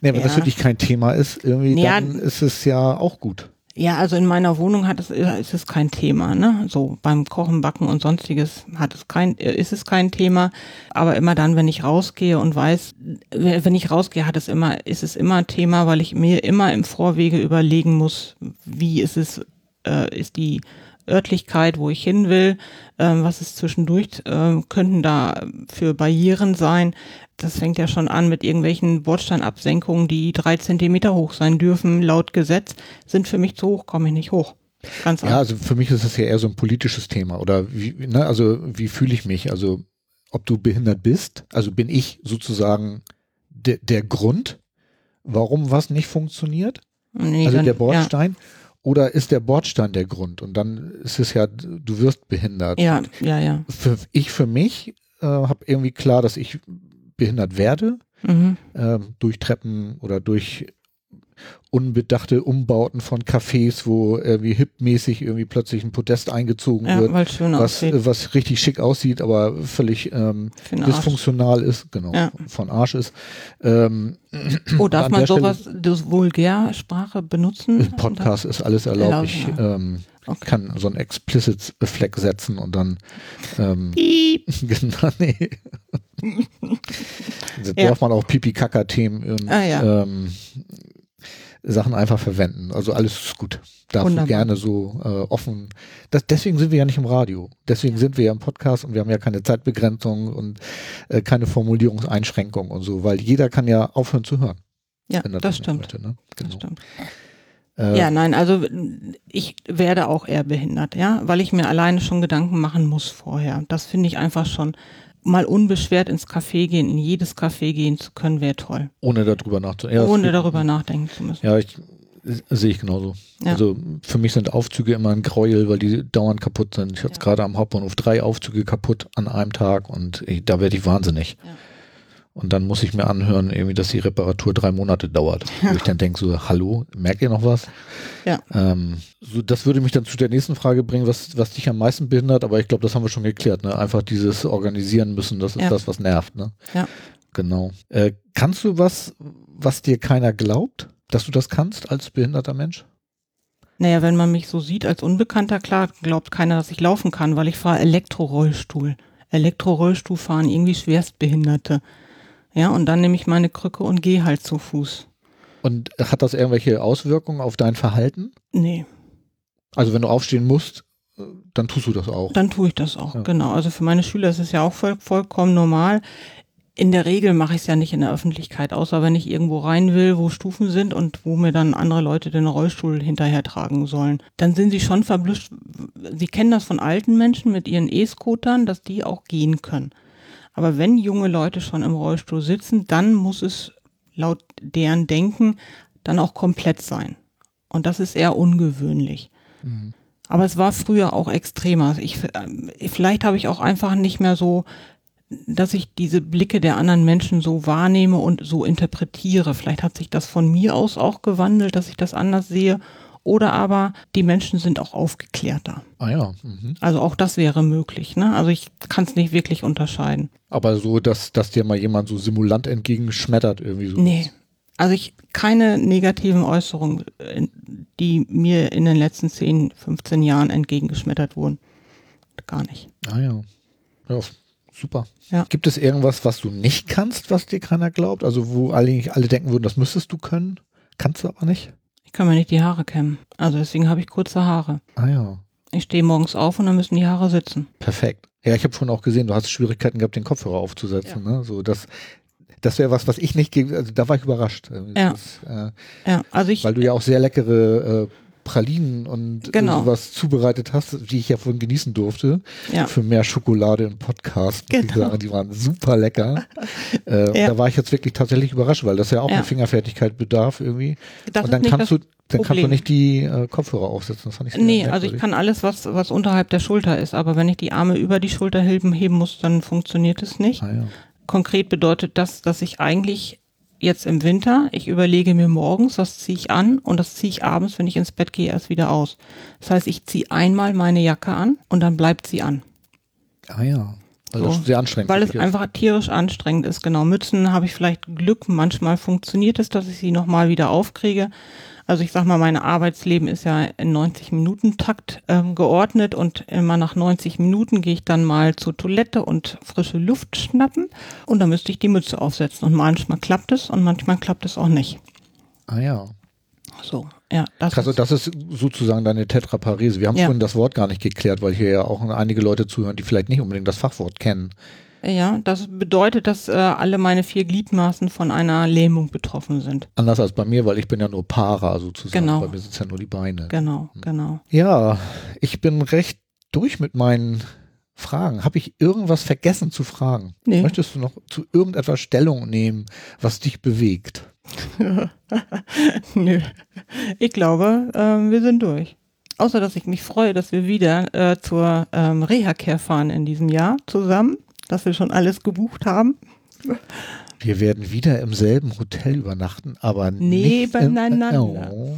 wenn Ja. das für dich kein Thema ist, irgendwie, Ja. dann ist es ja auch gut. Ja, also in meiner Wohnung hat es, ist es kein Thema, ne? So beim Kochen, Backen und sonstiges hat es kein, ist es kein Thema. Aber immer dann, wenn ich rausgehe und weiß, wenn ich rausgehe, hat es immer, ist es immer Thema, weil ich mir immer im Vorwege überlegen muss, wie ist es, äh, ist die Örtlichkeit, wo ich hin will, ähm, was ist zwischendurch, äh, könnten da für Barrieren sein. Das fängt ja schon an mit irgendwelchen Bordsteinabsenkungen, die drei Zentimeter hoch sein dürfen, laut Gesetz, sind für mich zu hoch, komme ich nicht hoch. Ganz Ja, also für mich ist das ja eher so ein politisches Thema. Oder wie, ne, also wie fühle ich mich? Also ob du behindert bist, also bin ich sozusagen der, der Grund, warum was nicht funktioniert? Nee, also dann- der Bordstein? Oder ist der Bordstein der Grund? Und dann ist es ja, du wirst behindert. Ja, ja, ja. ja. Für, ich für mich äh, habe irgendwie klar, dass ich behindert werde Mhm. ähm, durch Treppen oder durch unbedachte Umbauten von Cafés, wo irgendwie hipmäßig irgendwie plötzlich ein Podest eingezogen Ja, wird, was, aussieht. was richtig schick aussieht, aber völlig ähm, dysfunktional ist, genau, Ja. von Arsch ist. Ähm, Oh, darf an man sowas, das Vulgärsprache benutzen? Podcast ist alles erlaubt. Ich ähm, Okay. kann so einen Explicit Flag setzen und dann ähm, genau, nee. da Ja. darf man auch Pipi-Kaka-Themen und Ah, ähm, Sachen einfach verwenden. Also alles ist gut. Darf Wunderbar. gerne so äh, offen. Das, deswegen sind wir ja nicht im Radio. Deswegen sind wir ja im Podcast und wir haben ja keine Zeitbegrenzung und äh, keine Formulierungseinschränkung und so, weil jeder kann ja aufhören zu hören. Ja, das stimmt. Möchte, ne? Das genau. stimmt. Äh, Ja, nein, also ich werde auch eher behindert, ja, weil ich mir alleine schon Gedanken machen muss vorher. Das finde ich einfach schon mal unbeschwert ins Café gehen, in jedes Café gehen zu können, wäre toll. Ohne darüber nachzudenken. Ja, ohne darüber nachdenken zu müssen. Ja, ich sehe ich genauso. Ja. Also für mich sind Aufzüge immer ein Gräuel, weil die dauernd kaputt sind. Ich hatte Ja. gerade am Hauptbahnhof drei Aufzüge kaputt an einem Tag und ich, da werde ich wahnsinnig. Ja. Und dann muss ich mir anhören, irgendwie, dass die Reparatur drei Monate dauert. Wo ich dann denke so, hallo, merkt ihr noch was? Ja. Ähm, so, das würde mich dann zu der nächsten Frage bringen, was, was dich am meisten behindert, aber ich glaube, das haben wir schon geklärt, ne? Einfach dieses Organisieren müssen, das ist Ja. das, was nervt, ne? Ja. Genau. Äh, kannst du was, was dir keiner glaubt, dass du das kannst als behinderter Mensch? Naja, wenn man mich so sieht als Unbekannter, klar, glaubt keiner, dass ich laufen kann, weil ich fahre Elektrorollstuhl. Elektrorollstuhl fahren irgendwie Schwerstbehinderte. Ja, und dann nehme ich meine Krücke und gehe halt zu Fuß. Und hat das irgendwelche Auswirkungen auf dein Verhalten? Nee, Also wenn du aufstehen musst, dann tust du das auch. dann tue ich das auch, Ja. genau. Also für meine Schüler ist es ja auch voll, vollkommen normal. In der Regel mache ich es ja nicht in der Öffentlichkeit, außer wenn ich irgendwo rein will, wo Stufen sind und wo mir dann andere Leute den Rollstuhl hinterher tragen sollen. Dann sind sie schon verblüfft. Sie kennen das von alten Menschen mit ihren E-Scootern, dass die auch gehen können. Aber wenn junge Leute schon im Rollstuhl sitzen, dann muss es laut deren Denken dann auch komplett sein. Und das ist eher ungewöhnlich. Aber es war früher auch extremer. Ich, äh, vielleicht habe ich auch einfach nicht mehr so, dass ich diese Blicke der anderen Menschen so wahrnehme und so interpretiere. Vielleicht hat sich das von mir aus auch gewandelt, dass ich das anders sehe. Oder aber die Menschen sind auch aufgeklärter. Ah ja. Mhm. Also auch das wäre möglich. Ne? Also ich kann es nicht wirklich unterscheiden. Aber so, dass, dass dir mal jemand so simulant entgegenschmettert irgendwie so. Nee. Also ich keine negativen Äußerungen, äh, die mir in den letzten 10, 15 Jahren entgegengeschmettert wurden. Gar nicht. Ah ja. Ja, super. Ja. Gibt es irgendwas, was du nicht kannst, was dir keiner glaubt? Also wo alle, alle denken würden, das müsstest du können, kannst du aber nicht? Kann mir nicht die Haare kämmen. Also deswegen habe ich kurze Haare. Ah ja. Ich stehe morgens auf und dann müssen die Haare sitzen. Perfekt. Ja, ich habe vorhin auch gesehen, du hast Schwierigkeiten gehabt, den Kopfhörer aufzusetzen. Ne? So, das, das wäre was, was ich nicht, also da war ich überrascht. Das Ja. Ist, äh, Ja, also ich, weil du ja auch sehr leckere äh, Pralinen und Genau. sowas zubereitet hast, die ich ja vorhin genießen durfte. ja, Für mehr Schokolade im Podcast. Ich Genau. sagen, die waren super lecker. äh, Ja. Da war ich jetzt wirklich tatsächlich überrascht, weil das ja auch Ja. eine Fingerfertigkeit bedarf irgendwie. das und dann kannst du, dann kannst du Problem. nicht die äh, Kopfhörer aufsetzen. Das fand ich sehr Nee, also ich merkwürdig. kann alles, was, was unterhalb der Schulter ist, aber wenn ich die Arme über die Schulter heben, heben muss, dann funktioniert es nicht. Ah, ja. Konkret bedeutet das, dass ich eigentlich jetzt im Winter, ich überlege mir morgens, was ziehe ich an und das ziehe ich abends, wenn ich ins Bett gehe, erst wieder aus. Das heißt, ich ziehe einmal meine Jacke an und dann bleibt sie an. ah ja. Also So. das ist sehr anstrengend. Weil es ist. einfach tierisch anstrengend ist. Genau, Mützen habe ich vielleicht Glück. Manchmal funktioniert es, dass ich sie nochmal wieder aufkriege. Also ich sag mal, mein Arbeitsleben ist ja in 90 Minuten Takt ähm, geordnet und immer nach 90 Minuten gehe ich dann mal zur Toilette und frische Luft schnappen und dann müsste ich die Mütze aufsetzen und manchmal klappt es und manchmal klappt es auch nicht. Ah ja. So, ja, das Krass, ist, das ist sozusagen deine Tetraparese. Wir haben Ja. vorhin das Wort gar nicht geklärt, weil hier ja auch einige Leute zuhören, die vielleicht nicht unbedingt das Fachwort kennen. Ja, das bedeutet, dass äh, alle meine vier Gliedmaßen von einer Lähmung betroffen sind. Anders als bei mir, weil ich bin ja nur Para sozusagen. Genau. Bei mir sind ja nur die Beine. Genau, genau. Ja, ich bin recht durch mit meinen Fragen. Habe ich irgendwas vergessen zu fragen? Nee. Möchtest du noch zu irgendetwas Stellung nehmen, was dich bewegt? Nö. Ich glaube, ähm, wir sind durch. Außer, dass ich mich freue, dass wir wieder äh, zur ähm, Reha-Care fahren in diesem Jahr zusammen, dass wir schon alles gebucht haben. Wir werden wieder im selben Hotel übernachten, aber nicht Nebeneinander. Oh.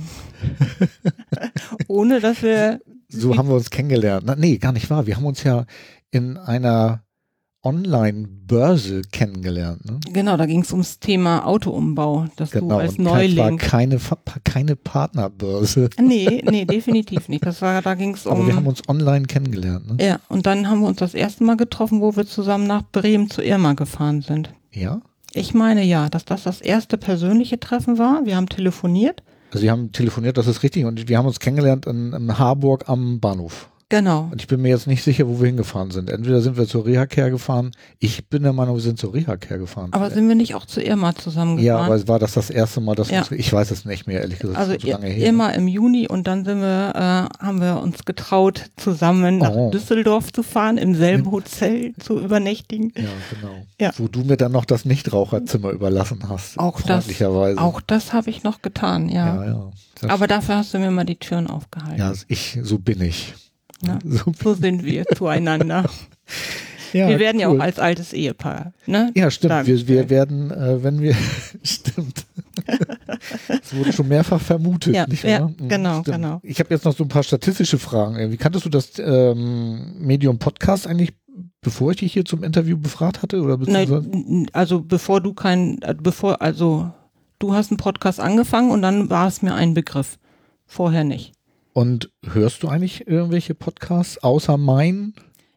Ohne, dass wir, So haben wir uns kennengelernt. Na, nee, gar nicht wahr. Wir haben uns ja in einer Online-Börse kennengelernt. Ne? genau, da ging es ums Thema Autoumbau, dass du Genau. als Und es war Neuling. keine, keine Partnerbörse. Nee, nee, definitiv nicht. Das war, da ging es Aber wir haben um. uns online kennengelernt. Ne? Ja, und dann haben wir uns das erste Mal getroffen, wo wir zusammen nach Bremen zu Irma gefahren sind. Ja. Ich meine ja, dass das das erste persönliche Treffen war. Wir haben telefoniert. Also wir haben telefoniert, das ist richtig. Und wir haben uns kennengelernt in, in Harburg am Bahnhof. Genau. Und ich bin mir jetzt nicht sicher, wo wir hingefahren sind. Entweder sind wir zur Reha-Care gefahren. Ich bin der Meinung, wir sind zur Reha-Care gefahren. Aber sind wir nicht auch zu Irma zusammengefahren? ja, aber war das das erste Mal, dass Ja. wir uns, ich weiß es nicht mehr, ehrlich gesagt, also so lange her. immer im Juni und dann sind wir, äh, haben wir uns getraut, zusammen nach Oh. Düsseldorf zu fahren, im selben Hotel zu übernächtigen. Ja, genau. Ja. Wo du mir dann noch das Nichtraucherzimmer überlassen hast. Auch das, auch das habe ich noch getan, ja. ja, ja. Aber dafür hast du mir mal die Türen aufgehalten. ja, ich, so bin ich. Ja. So, So sind wir zueinander. Ja, wir werden ja cool. auch als altes Ehepaar. Ne? Ja, stimmt. Wir, wir werden, äh, wenn wir, stimmt. Es wurde schon mehrfach vermutet, Ja, nicht ja, wahr? Mhm, genau, stimmt. genau. Ich habe jetzt noch so ein paar statistische Fragen. Wie kanntest du das ähm, Medium Podcast eigentlich, bevor ich dich hier zum Interview befragt hatte? Oder Nein, also bevor du kein, äh, bevor, also du hast einen Podcast angefangen und dann war es mir ein Begriff. Vorher nicht. Und hörst du eigentlich irgendwelche Podcasts außer meinen?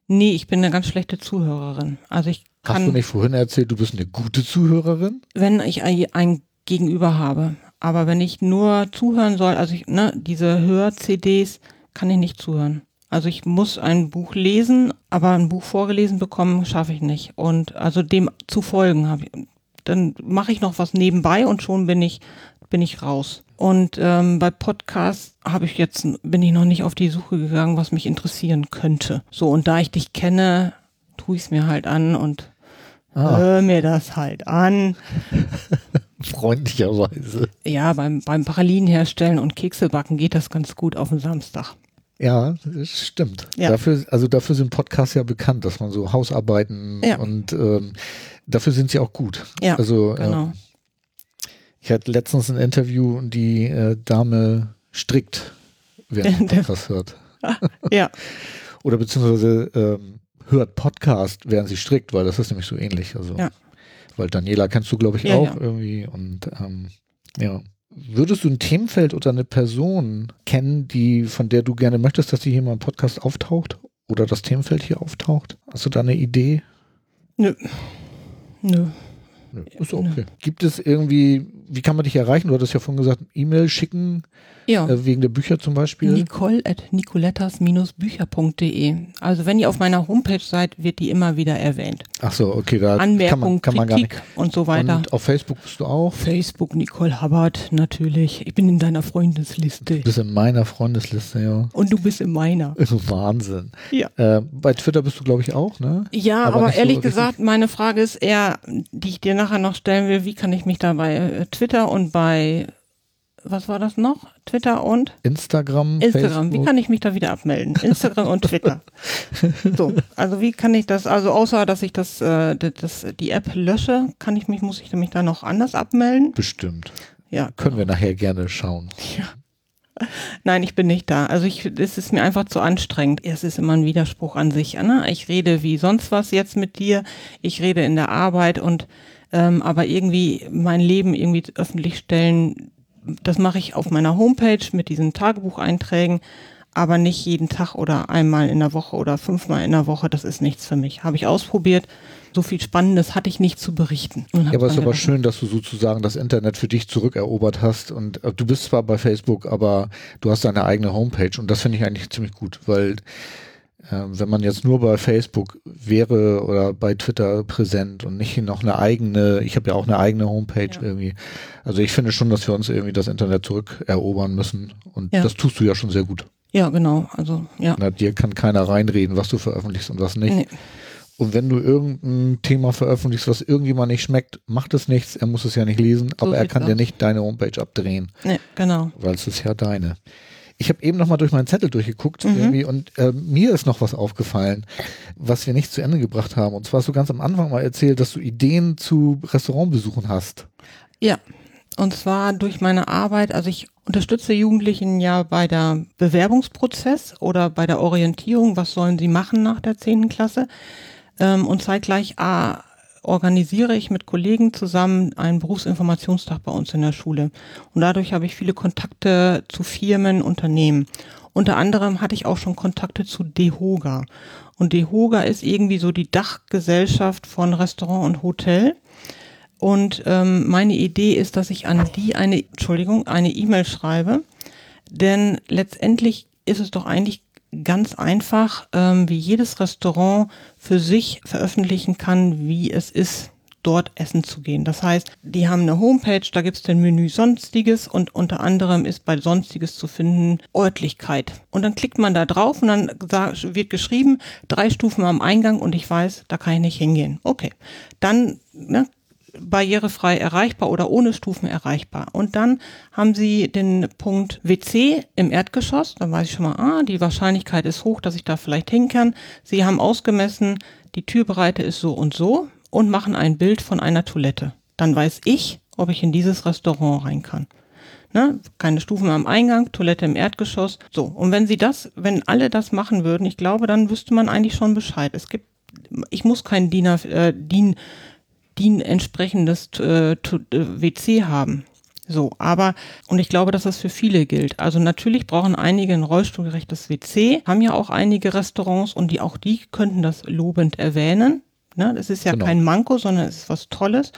Nee, ich bin eine ganz schlechte Zuhörerin. Also ich Hast du kann, nicht vorhin erzählt, du bist eine gute Zuhörerin? wenn ich ein, ein Gegenüber habe, aber wenn ich nur zuhören soll, also ich, ne, diese Hör-CDs kann ich nicht zuhören. Also ich muss ein Buch lesen, aber ein Buch vorgelesen bekommen schaffe ich nicht. Und also dem zu folgen habe ich. Dann mache ich noch was nebenbei und schon bin ich bin ich raus. Und ähm, bei Podcasts habe ich jetzt bin ich noch nicht auf die Suche gegangen, was mich interessieren könnte. So und da ich dich kenne, tue ich es mir halt an und Ah, hör mir das halt an. freundlicherweise. Ja, beim, beim Pralinen herstellen und Kekse backen geht das ganz gut auf den Samstag. Ja, das stimmt. Ja. Dafür, also dafür sind Podcasts ja bekannt, dass man so Hausarbeiten Ja. und ähm, dafür sind sie auch gut. Ja, also genau. ähm, ich hatte letztens ein Interview und die äh, Dame strickt, während der Podcast hört. Ja, Oder beziehungsweise ähm, hört Podcast, während sie strickt, weil das ist nämlich so ähnlich. Also, Ja. weil Daniela kennst du, glaube ich, Ja, auch ja. irgendwie. Und ähm, ja. Würdest du ein Themenfeld oder eine Person kennen, die, von der du gerne möchtest, dass die hier mal im Podcast auftaucht? Oder das Themenfeld hier auftaucht? Hast du da eine Idee? nö. Nö. Nö, Ist okay. Gibt es irgendwie, wie kann man dich erreichen? Du hattest ja vorhin gesagt, E-Mail schicken, Ja. äh, wegen der Bücher zum Beispiel. Nicole at nicolettas-bücher.de. Also wenn ihr auf meiner Homepage seid, wird die immer wieder erwähnt. Ach so, okay, da Anmerkung, kann man, kann man gar nicht. Und so weiter. Und auf Facebook bist du auch? Facebook Nicole Hubbard, natürlich. Ich bin in deiner Freundesliste. Du bist in meiner Freundesliste, ja. Und du bist in meiner. Wahnsinn. Ja. Äh, bei Twitter bist du, glaube ich, auch, ne? Ja, Aber aber, so ehrlich richtig- gesagt, meine Frage ist eher, die ich dir nachher noch stellen will, wie kann ich mich da bei äh, Twitter und bei, was war das noch? Twitter und? Instagram, Instagram, wie Facebook. kann ich mich da wieder abmelden? Instagram und Twitter. So, also wie kann ich das, also außer dass ich das, äh, das, die App lösche, kann ich mich, muss ich mich da noch anders abmelden? Bestimmt. Ja. Können wir nachher gerne schauen. Nein, ich bin nicht da. Also ich, es ist mir einfach zu anstrengend. Es ist immer ein Widerspruch an sich. Ne? Ich rede wie sonst was jetzt mit dir. Ich rede in der Arbeit und ähm, aber irgendwie mein Leben irgendwie öffentlich stellen, das mache ich auf meiner Homepage mit diesen Tagebucheinträgen, aber nicht jeden Tag oder einmal in der Woche oder fünfmal in der Woche. Das ist nichts für mich. Habe ich ausprobiert. So viel Spannendes hatte ich nicht zu berichten. Ja, aber es ist aber schön, dass du sozusagen das Internet für dich zurückerobert hast und äh, du bist zwar bei Facebook, aber du hast deine eigene Homepage und das finde ich eigentlich ziemlich gut, weil wenn man jetzt nur bei Facebook wäre oder bei Twitter präsent und nicht noch eine eigene, ich habe ja auch eine eigene Homepage Ja. irgendwie. Also ich finde schon, dass wir uns irgendwie das Internet zurückerobern müssen und Ja. das tust du ja schon sehr gut. Ja, genau. Also ja. Na, dir kann keiner reinreden, was du veröffentlichst und was nicht. Nee. Und wenn du irgendein Thema veröffentlichst, was irgendjemand nicht schmeckt, macht es nichts. Er muss es ja nicht lesen, So aber er kann dir aus. nicht deine Homepage abdrehen, Nee, genau. weil es ist ja deine. Ich habe eben noch mal durch meinen Zettel durchgeguckt Mhm. irgendwie und äh, mir ist noch was aufgefallen, was wir nicht zu Ende gebracht haben. Und zwar hast du ganz am Anfang mal erzählt, dass du Ideen zu Restaurantbesuchen hast. Ja, und zwar durch meine Arbeit, also ich unterstütze Jugendlichen ja bei der Bewerbungsprozess oder bei der Orientierung, was sollen sie machen nach der 10. Klasse. Ähm, und zeitgleich A, organisiere ich mit Kollegen zusammen einen Berufsinformationstag bei uns in der Schule. Und dadurch habe ich viele Kontakte zu Firmen, Unternehmen. Unter anderem hatte ich auch schon Kontakte zu DEHOGA. Und DEHOGA ist irgendwie so die Dachgesellschaft von Restaurant und Hotel. Und ähm, meine Idee ist, dass ich an die eine, Entschuldigung, eine E-Mail schreibe. Denn letztendlich ist es doch eigentlich ganz einfach, ähm, wie jedes Restaurant für sich veröffentlichen kann, wie es ist, dort essen zu gehen. Das heißt, die haben eine Homepage, da gibt's den Menü Sonstiges und unter anderem ist bei Sonstiges zu finden Örtlichkeit. Und dann klickt man da drauf und dann wird geschrieben, drei Stufen am Eingang und ich weiß, da kann ich nicht hingehen. Okay, dann ne, barrierefrei erreichbar oder ohne Stufen erreichbar. Und dann haben Sie den Punkt WC im Erdgeschoss. Dann weiß ich schon mal, ah, die Wahrscheinlichkeit ist hoch, dass ich da vielleicht hin kann. Sie haben ausgemessen, die Türbreite ist so und so und machen ein Bild von einer Toilette. Dann weiß ich, ob ich in dieses Restaurant rein kann. Ne? Keine Stufen am Eingang, Toilette im Erdgeschoss. So. Und wenn Sie das, wenn alle das machen würden, ich glaube, dann wüsste man eigentlich schon Bescheid. Es gibt, ich muss kein DIN, äh, DIN DIN entsprechendes äh, WC haben. So, aber, und ich glaube, dass das für viele gilt. Also natürlich brauchen einige ein rollstuhlgerechtes WC, haben ja auch einige Restaurants und die auch die könnten das lobend erwähnen. Ne? Das ist ja genau. kein Manko, sondern es ist was Tolles.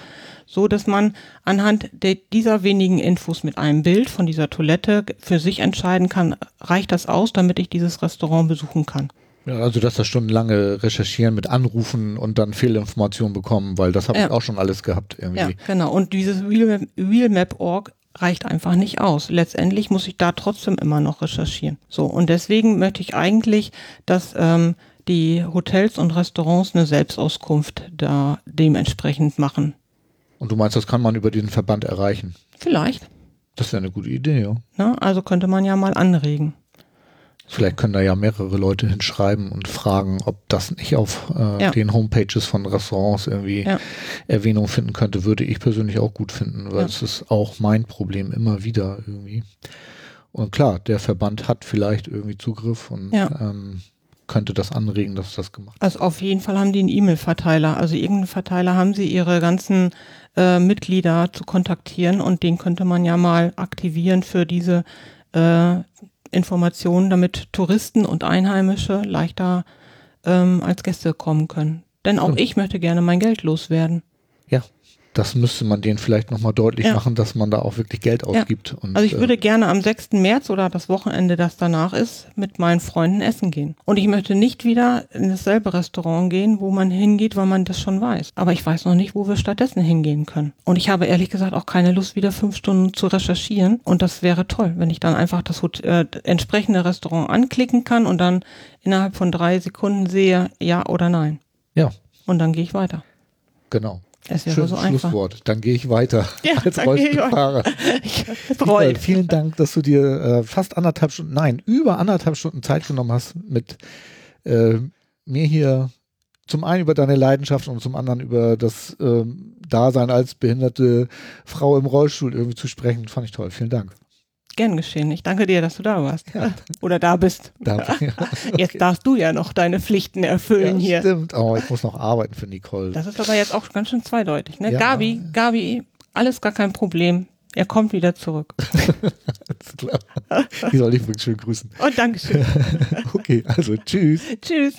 So dass man anhand de, dieser wenigen Infos mit einem Bild von dieser Toilette für sich entscheiden kann, reicht das aus, damit ich dieses Restaurant besuchen kann. Ja, also dass das stundenlange Recherchieren mit Anrufen und dann Fehlinformationen bekommen, weil das habe ja. ich auch schon alles gehabt irgendwie. Ja, genau. Und dieses Realmap.org reicht einfach nicht aus. Letztendlich muss ich da trotzdem immer noch recherchieren. So, und deswegen möchte ich eigentlich, dass ähm, die Hotels und Restaurants eine Selbstauskunft da dementsprechend machen. Und du meinst, das kann man über den Verband erreichen? Vielleicht. Das wäre eine gute Idee, ja. Na, also könnte man ja mal anregen. Vielleicht können da ja mehrere Leute hinschreiben und fragen, ob das nicht auf äh, ja. den Homepages von Restaurants irgendwie ja. Erwähnung finden könnte, würde ich persönlich auch gut finden, weil es ist auch mein Problem immer wieder irgendwie. Und klar, der Verband hat vielleicht irgendwie Zugriff und ähm, könnte das anregen, dass das gemacht wird. Also auf jeden Fall haben die einen E-Mail-Verteiler. Also irgendeinen Verteiler haben sie, ihre ganzen äh, Mitglieder zu kontaktieren und den könnte man ja mal aktivieren für diese äh, Informationen, damit Touristen und Einheimische leichter ähm, als Gäste kommen können. Denn auch ich möchte gerne mein Geld loswerden. Ja, das müsste man denen vielleicht nochmal deutlich ja. machen, dass man da auch wirklich Geld ausgibt. Ja. Und, also ich würde äh, gerne am 6. März oder das Wochenende, das danach ist, mit meinen Freunden essen gehen. Und ich möchte nicht wieder in dasselbe Restaurant gehen, wo man hingeht, weil man das schon weiß. Aber ich weiß noch nicht, wo wir stattdessen hingehen können. Und ich habe ehrlich gesagt auch keine Lust, wieder fünf Stunden zu recherchieren. Und das wäre toll, wenn ich dann einfach das äh, entsprechende Restaurant anklicken kann und dann innerhalb von drei Sekunden sehe, ja oder nein. Ja. Und dann gehe ich weiter. Genau. Das wäre so einfach. Schlusswort. Dann gehe ich weiter ja, als Rollstuhlfahrer. Nicole, vielen Dank, dass du dir äh, fast anderthalb Stunden, nein, über anderthalb Stunden Zeit genommen hast, mit äh, mir hier zum einen über deine Leidenschaft und zum anderen über das äh, Dasein als behinderte Frau im Rollstuhl irgendwie zu sprechen. Fand ich toll. Vielen Dank. Gern geschehen. Ich danke dir, dass du da warst. Ja. Oder da bist. Da, ja. Jetzt darfst du ja noch deine Pflichten erfüllen ja, hier. Stimmt, aber ich muss noch arbeiten für Nicole. Das ist aber jetzt auch ganz schön zweideutig. Ne? Gabi, Gabi, alles gar kein Problem. Er kommt wieder zurück. Die soll ich wirklich schön grüßen. Und Dankeschön. okay, also tschüss. Tschüss.